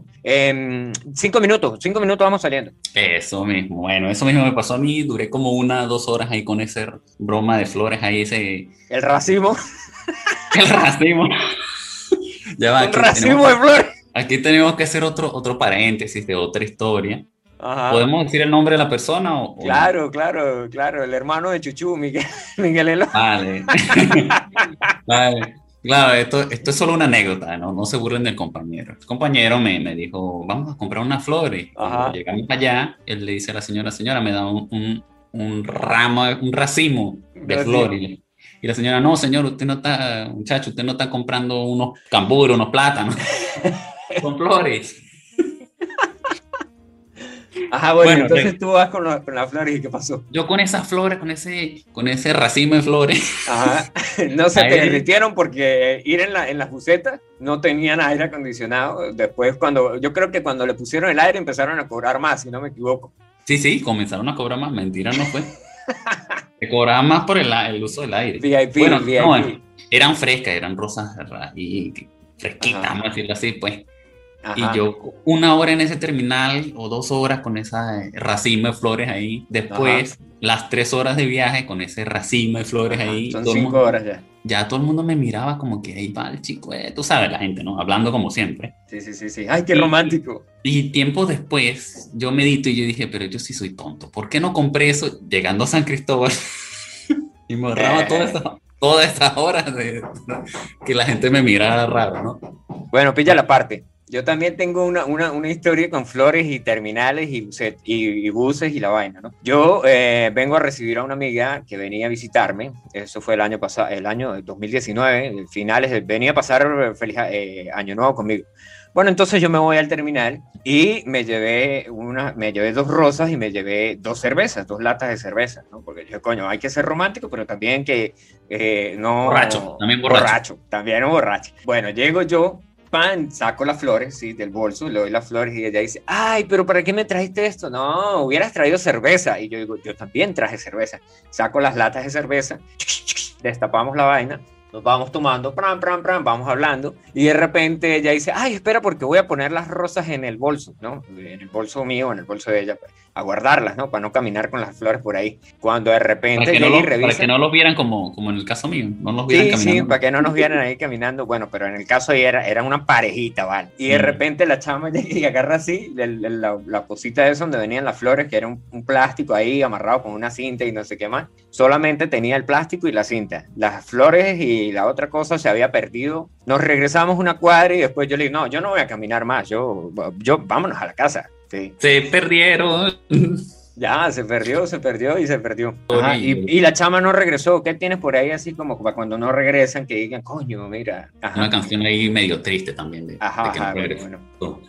5 minutos, 5 minutos vamos saliendo. Eso mismo, bueno, eso mismo me pasó a mí, duré como una, dos horas ahí con ese broma de flores ahí, ese, El racimo, el racimo. Ya va, un aquí racimo tenemos, de flores. aquí tenemos que hacer otro, otro paréntesis de otra historia. Ajá. ¿Podemos decir el nombre de la persona o, o no? Claro, claro, claro, el hermano de Chuchu, Miguel, Miguel Elo. Vale. Vale. Claro, esto, esto es solo una anécdota, ¿no? No se burlen del compañero. El compañero me, me dijo, vamos a comprar unas flores. Cuando llegamos allá, él le dice a la señora, señora, me da un, un, un ramo, un racimo de flores. Y la señora, no, señor, usted no está, muchacho, usted no está comprando unos camburos, unos plátanos. Son flores. Ajá, bueno, Bueno, entonces tú vas con, la- con las flores y ¿qué pasó? Yo con esas flores, con ese, con ese racimo de flores, Ajá. No se te derritieron porque ir en la, en las bucetas no tenían aire acondicionado. Después, cuando yo creo que cuando le pusieron el aire empezaron a cobrar más, si no me equivoco. sí, sí, comenzaron a cobrar más. Mentira, no fue. Se cobraban más por el, uso del aire. VIP, Bueno, VIP. no, bueno, eran frescas, eran rosas y fresquitas, Ajá. vamos a decirlo así, pues. Ajá. Y yo una hora en ese terminal o dos horas con esa eh, racimo de flores ahí. Después, las tres horas de viaje con ese racimo de flores ahí. Son cinco horas ya. Ya todo el mundo me miraba como que ahí va el chico, eh, tú sabes, la gente, ¿no? Hablando como siempre. Sí, sí, sí, sí. Ay, qué Y- romántico. Y tiempo después, yo medito y yo dije, pero yo sí soy tonto. ¿Por qué no compré eso llegando a San Cristóbal? y me ahorraba todas esas todas estas horas de que la gente me mirara raro, ¿no? Bueno, pilla la parte. Yo también tengo una, una, una historia con flores y terminales y, y, y buses y la vaina, ¿no? Yo eh, vengo a recibir a una amiga que venía a visitarme, eso fue el año pasado, el año 2019, finales, de- venía a pasar feliz eh, año nuevo conmigo. Bueno, entonces yo me voy al terminal y me llevé una, me llevé dos rosas y me llevé dos cervezas, dos latas de cerveza, ¿no? Porque yo, coño, hay que ser romántico, pero también que eh, no... Borracho, también borracho. También un borracho. Bueno, llego yo, pan, saco las flores, sí, del bolso, le doy las flores y ella dice, ay, pero ¿para qué me trajiste esto? No, hubieras traído cerveza. Y yo digo, yo también traje cerveza. Saco las latas de cerveza, destapamos la vaina, nos vamos tomando, pram, pram, pram, vamos hablando, y de repente ella dice, ay, espera, porque voy a poner las rosas en el bolso, ¿no? En el bolso mío, en el bolso de ella, pues, a guardarlas, ¿no? Para no caminar con las flores por ahí. Cuando de repente Para que, no los, para revisa- que no los vieran como, como en el caso mío, no los vieran Sí, sí, caminando. para que no nos vieran ahí caminando. Bueno, pero en el caso era, era una parejita, ¿vale? Y de Mm. repente la chama llega y agarra así el- el- la, la cosita de eso donde venían las flores, que era un, un plástico ahí amarrado con una cinta y no sé qué más. Solamente tenía el plástico y la cinta. Las flores y la otra cosa se había perdido. Nos regresamos una cuadra y después yo le digo, no, yo no voy a caminar más, yo, yo vámonos a la casa. Sí. Se perdieron. Ya, se perdió, se perdió y se perdió. Ajá, y, la chama no regresó. ¿Qué tienes por ahí así como para cuando no regresan que digan, coño, mira? Ajá, Una canción ahí medio triste también. De, ajá, de que no ajá, bueno, regresó. bueno.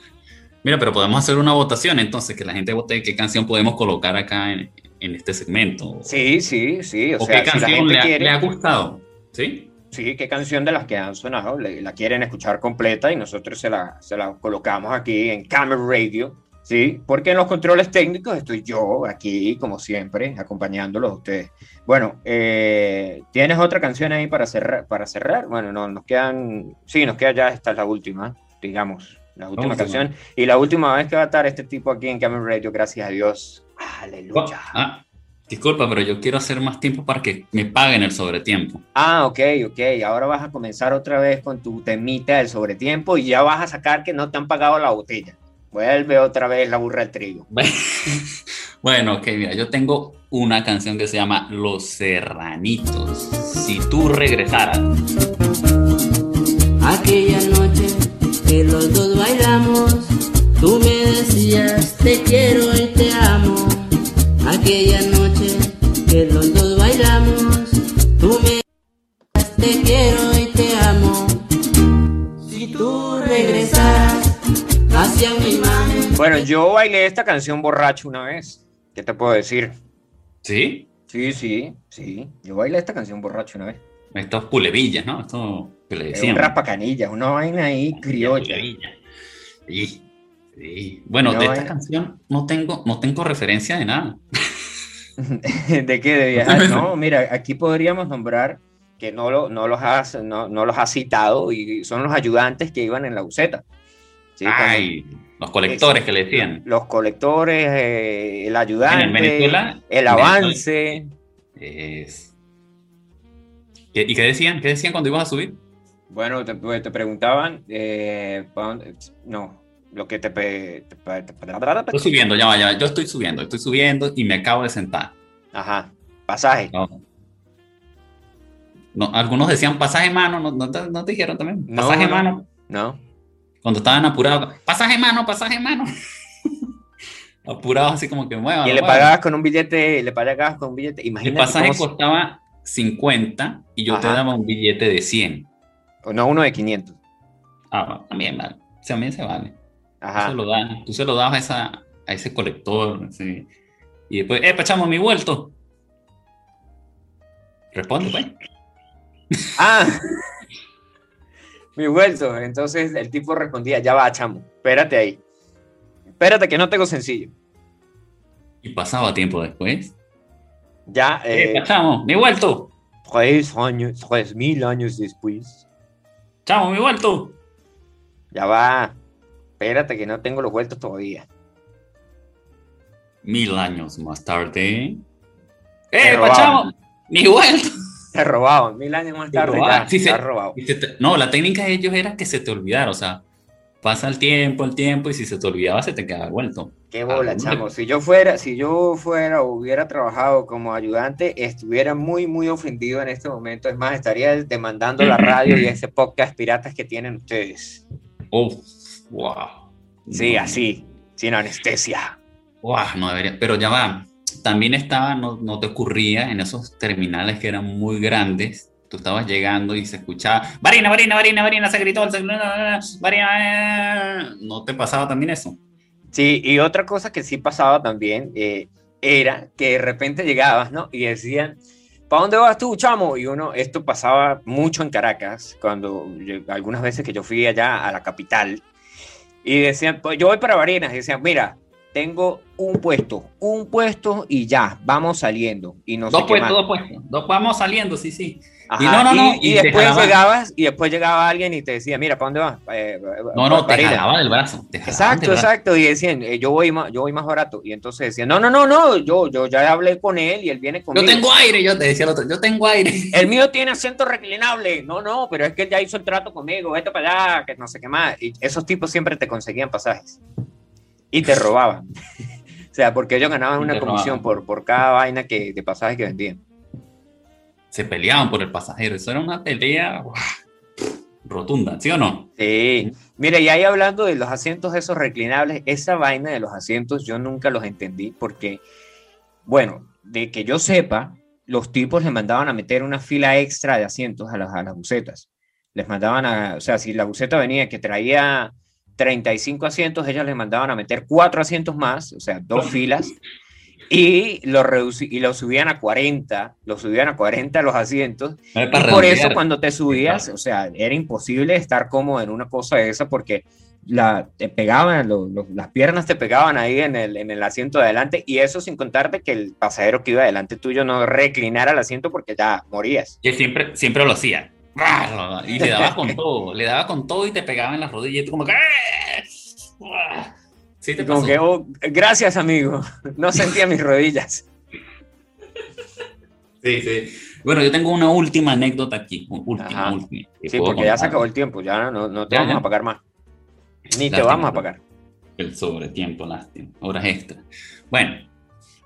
Mira, pero podemos hacer una votación entonces, que la gente vote qué canción podemos colocar acá en, en este segmento. Sí, sí, sí. O, o sea, qué si la canción gente le, ha- quiere, le ha gustado. ¿Sí? sí, qué canción de las que han sonado le- la quieren escuchar completa y nosotros se la, se la colocamos aquí en Camera Radio. Sí, porque en los controles técnicos estoy yo aquí, como siempre, acompañándolos a ustedes. Bueno, eh, ¿tienes otra canción ahí para cerrar? Para cerrar? Bueno, no, nos quedan, sí, nos queda ya, esta es la última, digamos, la última última. canción. Y la última vez que va a estar este tipo aquí en Camera Radio, gracias a Dios. Aleluya. Ah, disculpa, pero yo quiero hacer más tiempo para que me paguen el sobretiempo. Ah, ok, ok. Ahora vas a comenzar otra vez con tu temita del sobretiempo y ya vas a sacar que no te han pagado la botella. Vuelve otra vez la burra del trigo. Bueno, ok, mira, yo tengo una canción que se llama Los Serranitos. Si tú regresaras. Aquella noche que los dos bailamos, tú me decías te quiero y te amo. Aquella noche que los dos bailamos, tú me decías te quiero y te amo. Hacia mi mano. Bueno, yo bailé esta canción borracho una vez. ¿Qué te puedo decir? ¿Sí? Sí, sí, sí. Yo bailé esta canción borracho una vez. Estos pulevillas, ¿no? Esto que le Es decían. un raspacanilla, una vaina ahí criolla. Sí, sí. Bueno, No, de esta eh. canción no tengo, no tengo referencia de nada. ¿De qué? De viajar. No, mira, aquí podríamos nombrar que no, lo, no, los has, no, no los has citado y son los ayudantes que iban en la buceta. Sí, Ay, los colectores que le decían. los colectores, eh, el ayudante, En Venezuela- el avance. Es... ¿Qué- ¿Y qué decían? ¿Qué decían cuando ibas a subir? Bueno, te, pues, te preguntaban, eh, no, lo que te... Estoy subiendo, ya va, ya va. Yo estoy subiendo, estoy subiendo y me acabo de sentar. Ajá, pasaje. No. No, algunos decían pasaje mano, ¿no, no te, no te dijeron también? Pasaje no. mano. No, Cuando estaban apurados, pasaje mano, pasaje mano. apurados así como que muevan. y le pagabas con un billete, le pagabas con un billete, El imagínate pasaje cómo se- costaba 50 y yo te daba un billete de 100. o no, uno de 500. Ah, también vale. También se vale. Tú Ajá. se lo, das, tú se lo das a, esa, a ese colector. así. Y después, eh, pachamo, mi vuelto. Responde, pues. Ah, mi vuelto. Entonces el tipo respondía, ya va, chamo, espérate ahí. Espérate que no tengo sencillo. Y pasaba tiempo después. Ya, Eh, eh, pachamo, mi vuelto. tres años, tres mil años después. Chamo, mi vuelto. Ya va. Espérate que no tengo los vueltos todavía. Mil años más tarde. ¡Eh, pachamo! ¡Mi vuelto! Te robaban. Mil años más Te tarde robaban. ya, Sí, te se- has robado. Se te- no, la técnica de ellos era que se te olvidara. O sea, pasa el tiempo, el tiempo, y si se te olvidaba, se te quedaba vuelto. Qué bola, chamo. Si yo fuera, si yo fuera o hubiera trabajado como ayudante, estuviera muy, muy ofendido en este momento. Es más, estaría demandando la radio y ese podcast piratas que tienen ustedes. ¡Uf! ¡Wow! Sí, No, así, sin anestesia. ¡Wow! No debería. Pero ya va. También estaba, no, no te ocurría en esos terminales que eran muy grandes. Tú estabas llegando y se escuchaba, Varina, Varina, Varina, Varina, se gritó, se gritó, Varina. eh". ¿No te pasaba también eso? Sí, y otra cosa que sí pasaba también eh, era que de repente llegabas, ¿no? Y decían, ¿para dónde vas tú, chamo? Y uno, esto pasaba mucho en Caracas, cuando yo- algunas veces que yo fui allá a la capital, y decían, pues yo voy para Barinas, y decían, mira, tengo un puesto, un puesto y ya, vamos saliendo. Y no sé Dos qué puestos, dos puestos. Dos, vamos saliendo, sí, sí. Ajá, Y no, no, no, Y, y y te después llegabas, y después llegaba alguien y te decía, mira, ¿para dónde vas? Eh, No, no, te Barinas. jalaba del brazo. te jalaba Exacto, brazo. exacto. Y decían, eh, yo voy más, yo voy más barato. Y entonces decían, no, no, no, no, yo, yo ya hablé con él y él viene Yo conmigo. tengo aire, yo te decía el otro, yo tengo aire. El mío tiene asiento reclinable. No, no, pero es que él ya hizo el trato conmigo. Vete para allá, que no sé qué más. Y esos tipos siempre te conseguían pasajes. Y te robaban. o sea, porque ellos ganaban una comisión por, por cada vaina que, de pasajes que vendían. Se peleaban por el pasajero. Eso era una pelea rotunda, ¿sí o no? Sí. Mire, y ahí hablando de los asientos esos reclinables, esa vaina de los asientos yo nunca los entendí porque, bueno, de que yo sepa, los tipos les mandaban a meter una fila extra de asientos a las, a las bucetas. Les mandaban a, o sea, si la buceta venía que traía 35 asientos, ellos les mandaban a meter cuatro asientos más, o sea, dos filas, y lo, y lo subían a 40, lo subían a 40 los asientos, No y por eso cuando te subías, claro. o sea, era imposible estar cómodo en una cosa de esa porque la, te pegaban, lo- lo- las piernas te pegaban ahí en el, en el asiento de adelante y eso sin contarte que el pasajero que iba adelante tuyo no reclinara el asiento porque ya morías. Y él siempre, siempre lo hacía. Y le daba con todo, le daba con todo y te pegaba en las rodillas y tú como que... ¡ah! Sí, te Y como pasó. que, oh, gracias amigo, no sentía mis rodillas. Sí, sí. Bueno, yo tengo una última anécdota aquí. Última, última. Sí, porque ya se acabó el tiempo, ya no, no te Ya, vamos ya. a pagar más. Ni te vamos a pagar. El sobretiempo, lástima. Horas extra. Bueno,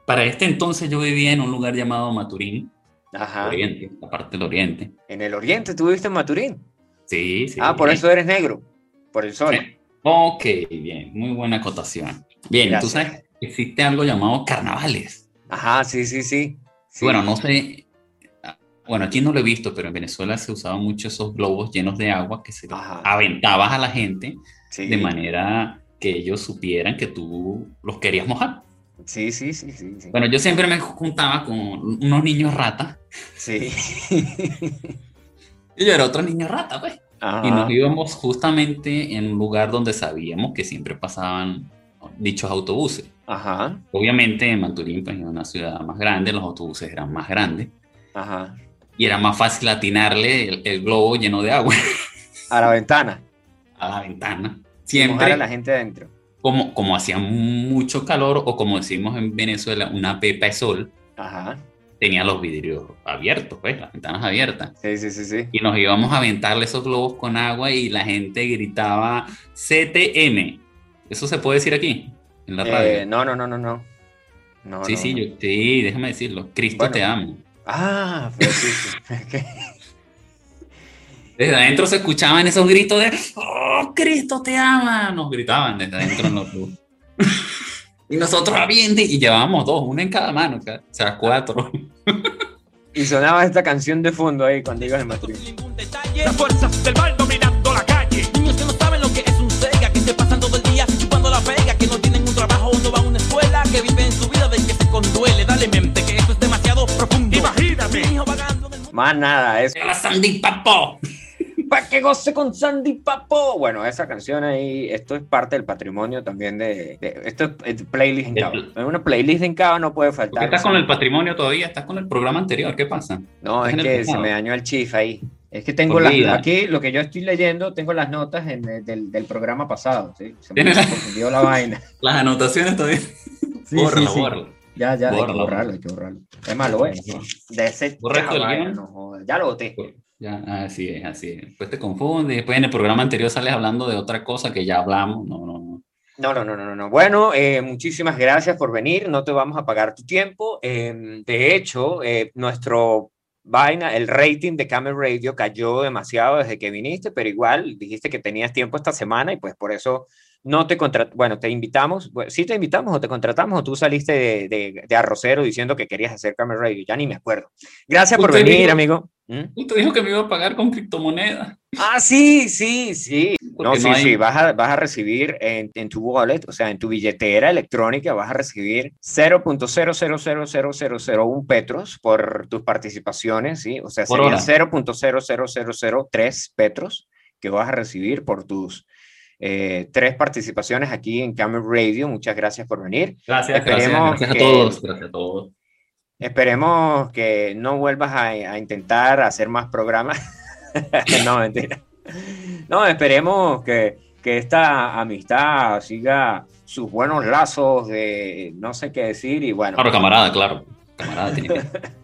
para este entonces yo vivía en un lugar llamado Maturín, Ajá. Oriente, la parte del Oriente. En el oriente, ¿tú viviste en Maturín? Sí, sí. Ah, por eso eres negro, por el sol. Sí. Ok, bien, muy buena acotación. Bien, tú Gracias. sabes, existe algo llamado carnavales. Ajá, sí, sí, sí. Sí. Bueno, no sé, ah, bueno, aquí no lo he visto, pero en Venezuela se usaban mucho esos globos llenos de agua que se Ajá. aventabas a la gente Sí. de manera que ellos supieran que tú los querías mojar. Sí, sí, sí, sí. sí. Bueno, yo siempre me juntaba con unos niños ratas Sí. y yo era otro niño rata, pues. Ajá. Y nos íbamos justamente en un lugar donde sabíamos que siempre pasaban dichos autobuses. Ajá. Obviamente en Maturín, pues en una ciudad más grande, los autobuses eran más grandes Ajá. y era más fácil atinarle el, el globo lleno de agua A la ventana. a la ventana. Siempre, a la gente adentro. Como, como hacía mucho calor o como decimos en Venezuela, una pepa de sol, Ajá. tenía los vidrios abiertos, pues, las ventanas abiertas. Sí, sí, sí, sí. Y nos íbamos a aventarle esos globos con agua y la gente gritaba CTM. ¿Eso se puede decir aquí? En la radio. Eh, no, no, no, no, no. No, sí, no, sí, no. yo, sí, déjame decirlo. Cristo Bueno. te amo. Ah, pero sí, sí. Desde adentro se escuchaban esos gritos de ¡Oh, Cristo te ama! Nos gritaban desde adentro en los globos. y nosotros aviente y llevábamos dos, uno en cada mano, o sea, cuatro. Y sonaba esta canción de fondo ahí cuando ibas en Madrid. ningún detalle. Las fuerzas del mal dominando la calle. Niños que no saben lo que es un Sega, que se pasan todo el día chupando la pega, que no tienen un trabajo, no van a una escuela, que viven su vida de que se conduele. Dale mente, que esto es demasiado profundo. Imagínate. Mi hijo vagando en el mundo. Más nada, es ¡La Sandy Papo! Para que goce con Sandy Papo. Bueno, esa canción ahí, esto es parte del patrimonio también de, de- esto es, playlist en Cava. En una playlist en Cava no puede ¿Por qué faltar. estás con el patrimonio todavía? ¿Estás con el programa anterior? ¿Qué pasa? No, es que se me dañó el chief ahí. Es que tengo las, aquí lo que yo estoy leyendo, tengo las notas en el- del, del programa pasado, ¿sí? Se me confundió la vaina. Las anotaciones todavía. Sí, bórralo, sí, sí. bórralo. Ya, ya, hay que borrarlo, hay que borrarlo. Es malo, ¿eh? De ese Borra vaina, guion. no. Ya lo boté. Ya, así es, así es. Después te confundes, después en el programa anterior sales hablando de otra cosa que ya hablamos. No, no, no. No, no, no, no, no, no. Bueno, eh, muchísimas gracias por venir. No te vamos a pagar tu tiempo. Eh, de hecho, eh, nuestro vaina, el rating de Camel Radio cayó demasiado desde que viniste, pero igual dijiste que tenías tiempo esta semana y pues por eso no te contratamos. Bueno, te invitamos. Bueno, sí te invitamos o te contratamos o tú saliste de, de, de arrocero diciendo que querías hacer Camel Radio. Ya ni me acuerdo. Gracias por venir, dijo- amigo. Usted dijo que me iba a pagar con criptomonedas. Ah, sí, sí, sí. No, sí, no hay- sí, vas a, vas a recibir en, en tu wallet, o sea, en tu billetera electrónica, vas a recibir 0.0000001 petros por tus participaciones, ¿sí? O sea, sería hora. 0.00003 petros que vas a recibir por tus eh, tres participaciones aquí en Camel Radio. Muchas gracias por venir. Gracias, gracias, Esperemos gracias a que- todos, gracias a todos. Esperemos que no vuelvas a, a intentar hacer más programas. no, mentira. No, esperemos que, que esta amistad siga sus buenos lazos de no sé qué decir y bueno. Claro, camarada, claro. Camarada tiene que-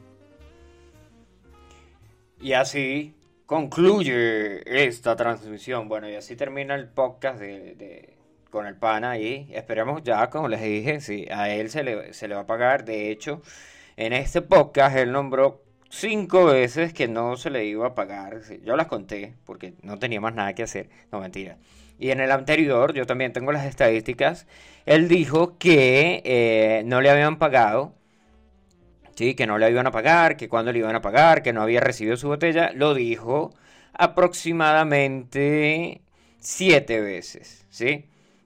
Y así concluye esta transmisión. Bueno, y así termina el podcast de, de- con el pana y esperemos ya, como les dije, si a él se le, se le va a pagar. De hecho, en este podcast él nombró cinco veces que no se le iba a pagar. Yo las conté porque no tenía más nada que hacer. No, mentira. Y en el anterior, yo también tengo las estadísticas, él dijo que eh, no le habían pagado Sí, que no le iban a pagar, que cuándo le iban a pagar, que no había recibido su botella, lo dijo aproximadamente siete veces, ¿sí?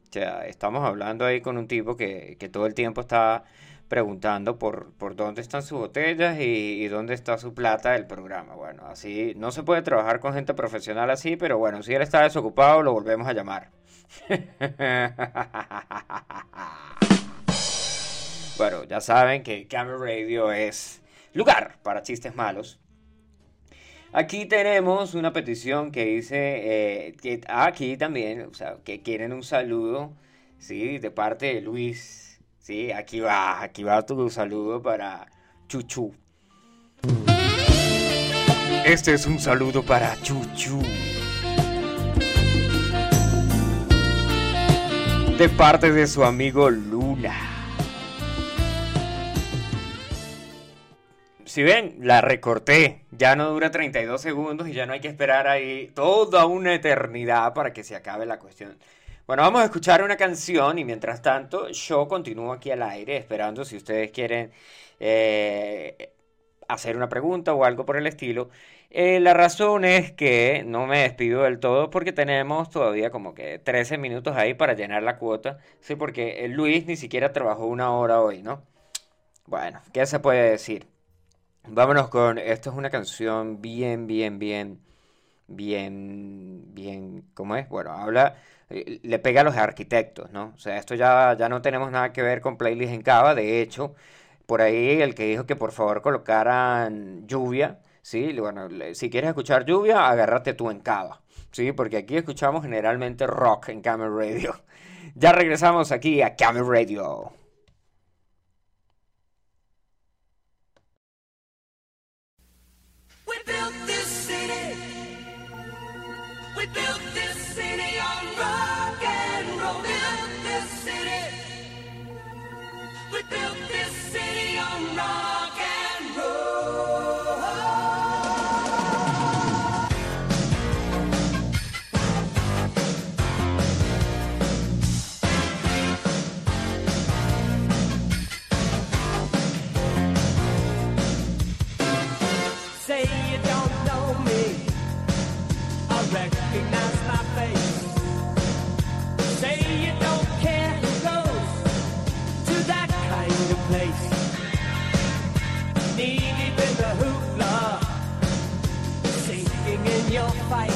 O sea, estamos hablando ahí con un tipo que, que todo el tiempo está preguntando por, por dónde están sus botellas y, dónde está su plata del programa. Bueno, así no se puede trabajar con gente profesional así, pero bueno, si él está desocupado, lo volvemos a llamar. Bueno, ya saben que Camel Radio es lugar para chistes malos. Aquí tenemos una petición que dice eh, que aquí también, o sea, que quieren un saludo, sí, de parte de Luis. Sí, aquí va, aquí va tu saludo para Chuchu. Este es un saludo para Chuchu. De parte de su amigo Luna. Si ven, la recorté. Ya no dura 32 segundos y ya no hay que esperar ahí toda una eternidad para que se acabe la cuestión. Bueno, vamos a escuchar una canción y mientras tanto yo continúo aquí al aire esperando si ustedes quieren eh, hacer una pregunta o algo por el estilo. Eh, la razón es que no me despido del todo porque tenemos todavía como que 13 minutos ahí para llenar la cuota. Sí, porque el Luis ni siquiera trabajó una hora hoy, ¿no? Bueno, ¿qué se puede decir? Vámonos con, esto es una canción bien, bien, bien, bien, bien, ¿cómo es? Bueno, habla, eh, le pega a los arquitectos, ¿no? O sea, esto ya, ya no tenemos nada que ver con playlist en Cava, de hecho, por ahí el que dijo que por favor colocaran lluvia, ¿sí? Bueno, si quieres escuchar lluvia, agárrate tú en Cava, ¿sí? Porque aquí escuchamos generalmente rock en Camel Radio. Ya regresamos aquí a Camel Radio. The hoopla, sinking in your fight.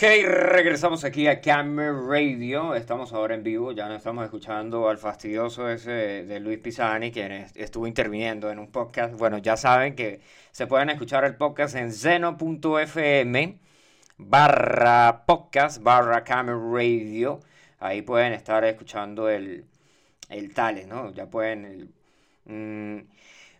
Ok, regresamos aquí a Camera Radio. Estamos ahora en vivo. Ya no estamos escuchando al fastidioso ese de Luis Pisani, quien es- estuvo interviniendo en un podcast. Bueno, ya saben que se pueden escuchar el podcast en zeno.fm barra podcast barra Camera Radio. Ahí pueden estar escuchando el, el Tales, ¿no? Ya pueden, mm,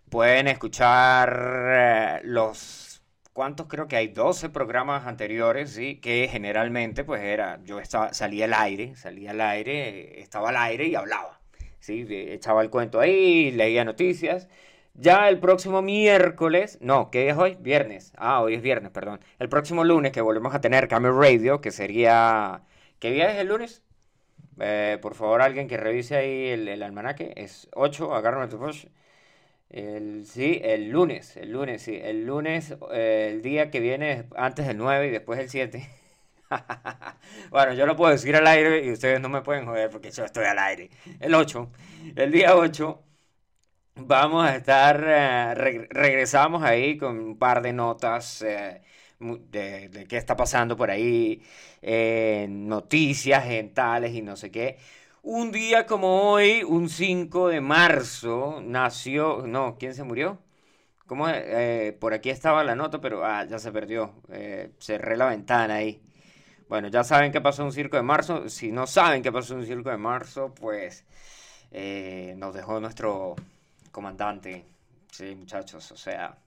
pueden escuchar eh, los ¿Cuántos? Creo que hay 12 programas anteriores, ¿sí? Que generalmente, pues era, yo estaba, salía al aire, salía al aire, estaba al aire y hablaba, ¿sí? Echaba el cuento ahí, leía noticias. Ya el próximo miércoles, no, ¿qué es hoy? Viernes. Ah, hoy es viernes, perdón. El próximo lunes que volvemos a tener Camel Radio, que sería... ¿Qué día es el lunes? Eh, por favor, alguien que revise ahí el, el almanaque. Es 8, agárrame tu push. El, sí, el lunes, el lunes, sí, el lunes, eh, el día que viene antes del 9 y después del 7. Bueno, yo lo puedo decir al aire y ustedes no me pueden joder porque yo estoy al aire. El 8, el día 8, vamos a estar, eh, reg- regresamos ahí con un par de notas eh, de, qué está pasando por ahí, eh, noticias en tales y no sé qué. Un día como hoy, un 5 de marzo, nació, no, ¿quién se murió? ¿Cómo? Eh, por aquí estaba la nota, pero ah, ya se perdió. Eh, cerré la ventana ahí. Bueno, ya saben qué pasó un circo de marzo. Si no saben qué pasó un circo de marzo, pues eh, nos dejó nuestro comandante. Sí, muchachos, o sea,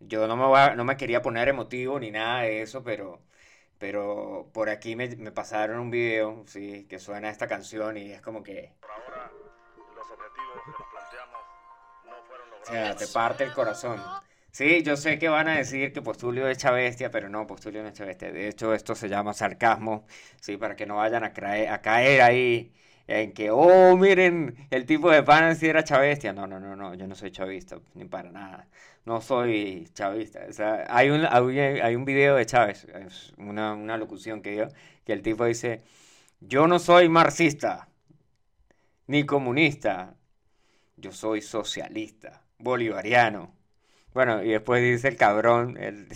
yo no me, voy no me quería poner emotivo ni nada de eso, pero, pero por aquí me, me pasaron un video, sí, que suena esta canción y es como que, Los objetivos que nos planteamos no fueron o sea, te parte el corazón. Sí, yo sé que van a decir que Postulio es chavestia, pero no, Postulio no es chavestia. De hecho, esto se llama sarcasmo, sí, para que no vayan a, crae- a caer ahí en que, oh, miren, el tipo de pana sí era chavestia. No, no, no, no, yo no soy chavista, ni para nada. No soy chavista. O sea, hay un, hay, un video de Chávez, una, una locución que dio, que el tipo dice, yo no soy marxista, ni comunista, yo soy socialista, bolivariano. Bueno, y después dice el cabrón, el-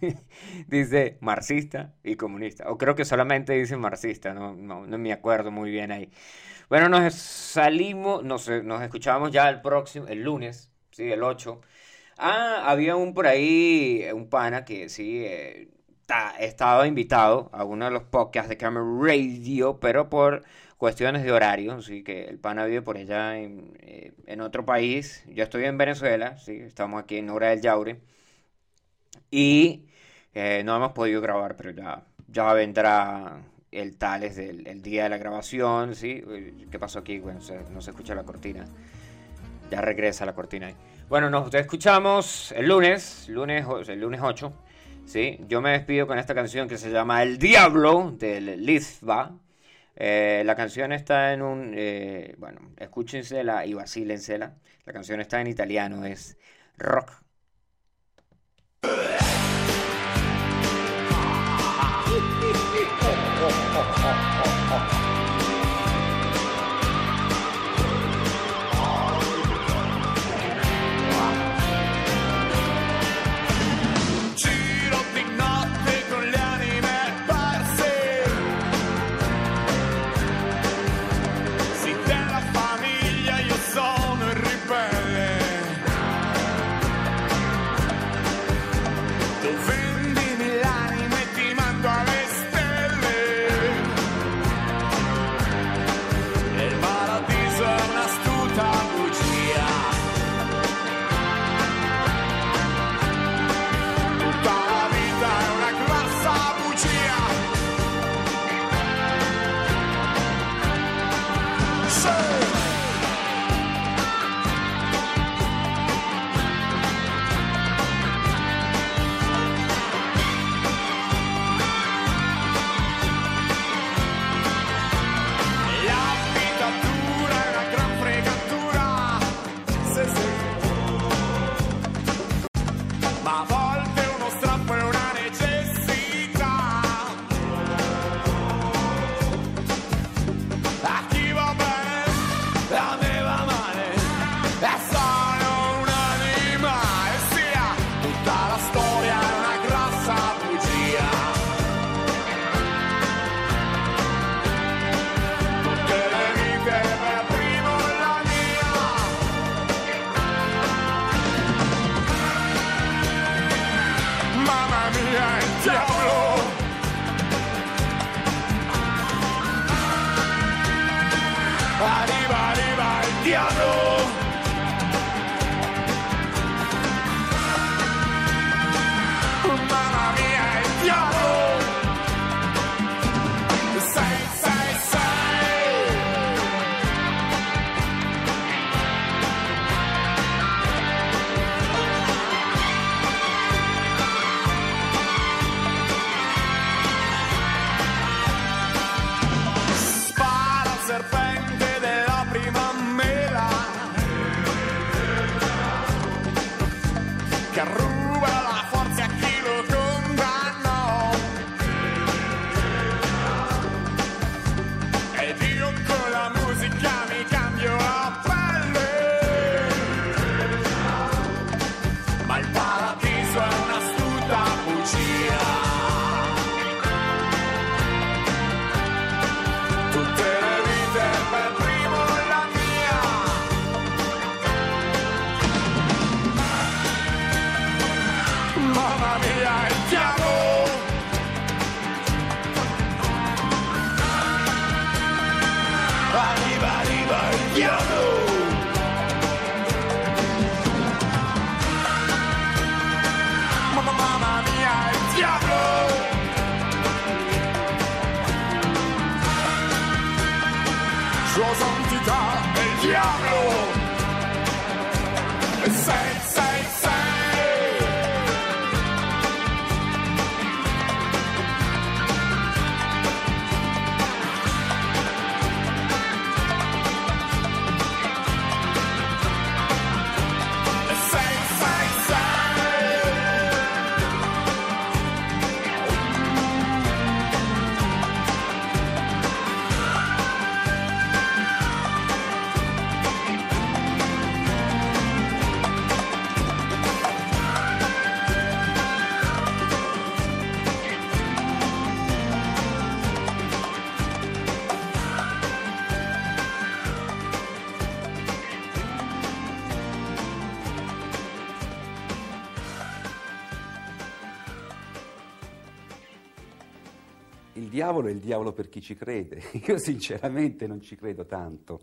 dice marxista y comunista. O creo que solamente dice marxista, no, no, no me acuerdo muy bien ahí. Bueno, nos salimos, nos, nos escuchamos ya el próximo, el lunes, sí, el 8. Ah, había un por ahí, un pana que sí, eh, ta- estaba invitado a uno de los podcasts de Camera Radio, pero por cuestiones de horario, así que el pana vive por allá en, eh, en otro país. Yo estoy en Venezuela, sí, estamos aquí en Hora del Yaure. Y eh, no hemos podido grabar, pero ya, ya vendrá el Tales del el día de la grabación, ¿sí? ¿Qué pasó aquí? Bueno, no se escucha la cortina. Ya regresa la cortina ahí. Bueno, nos escuchamos el lunes, lunes, el lunes 8. ¿sí? Yo me despido con esta canción que se llama El Diablo del Lisba. Eh, la canción está en un. eh, bueno, escúchensela y vacílensela. La canción está en italiano, es rock. diavolo è il diavolo per chi ci crede. Io sinceramente non ci credo tanto.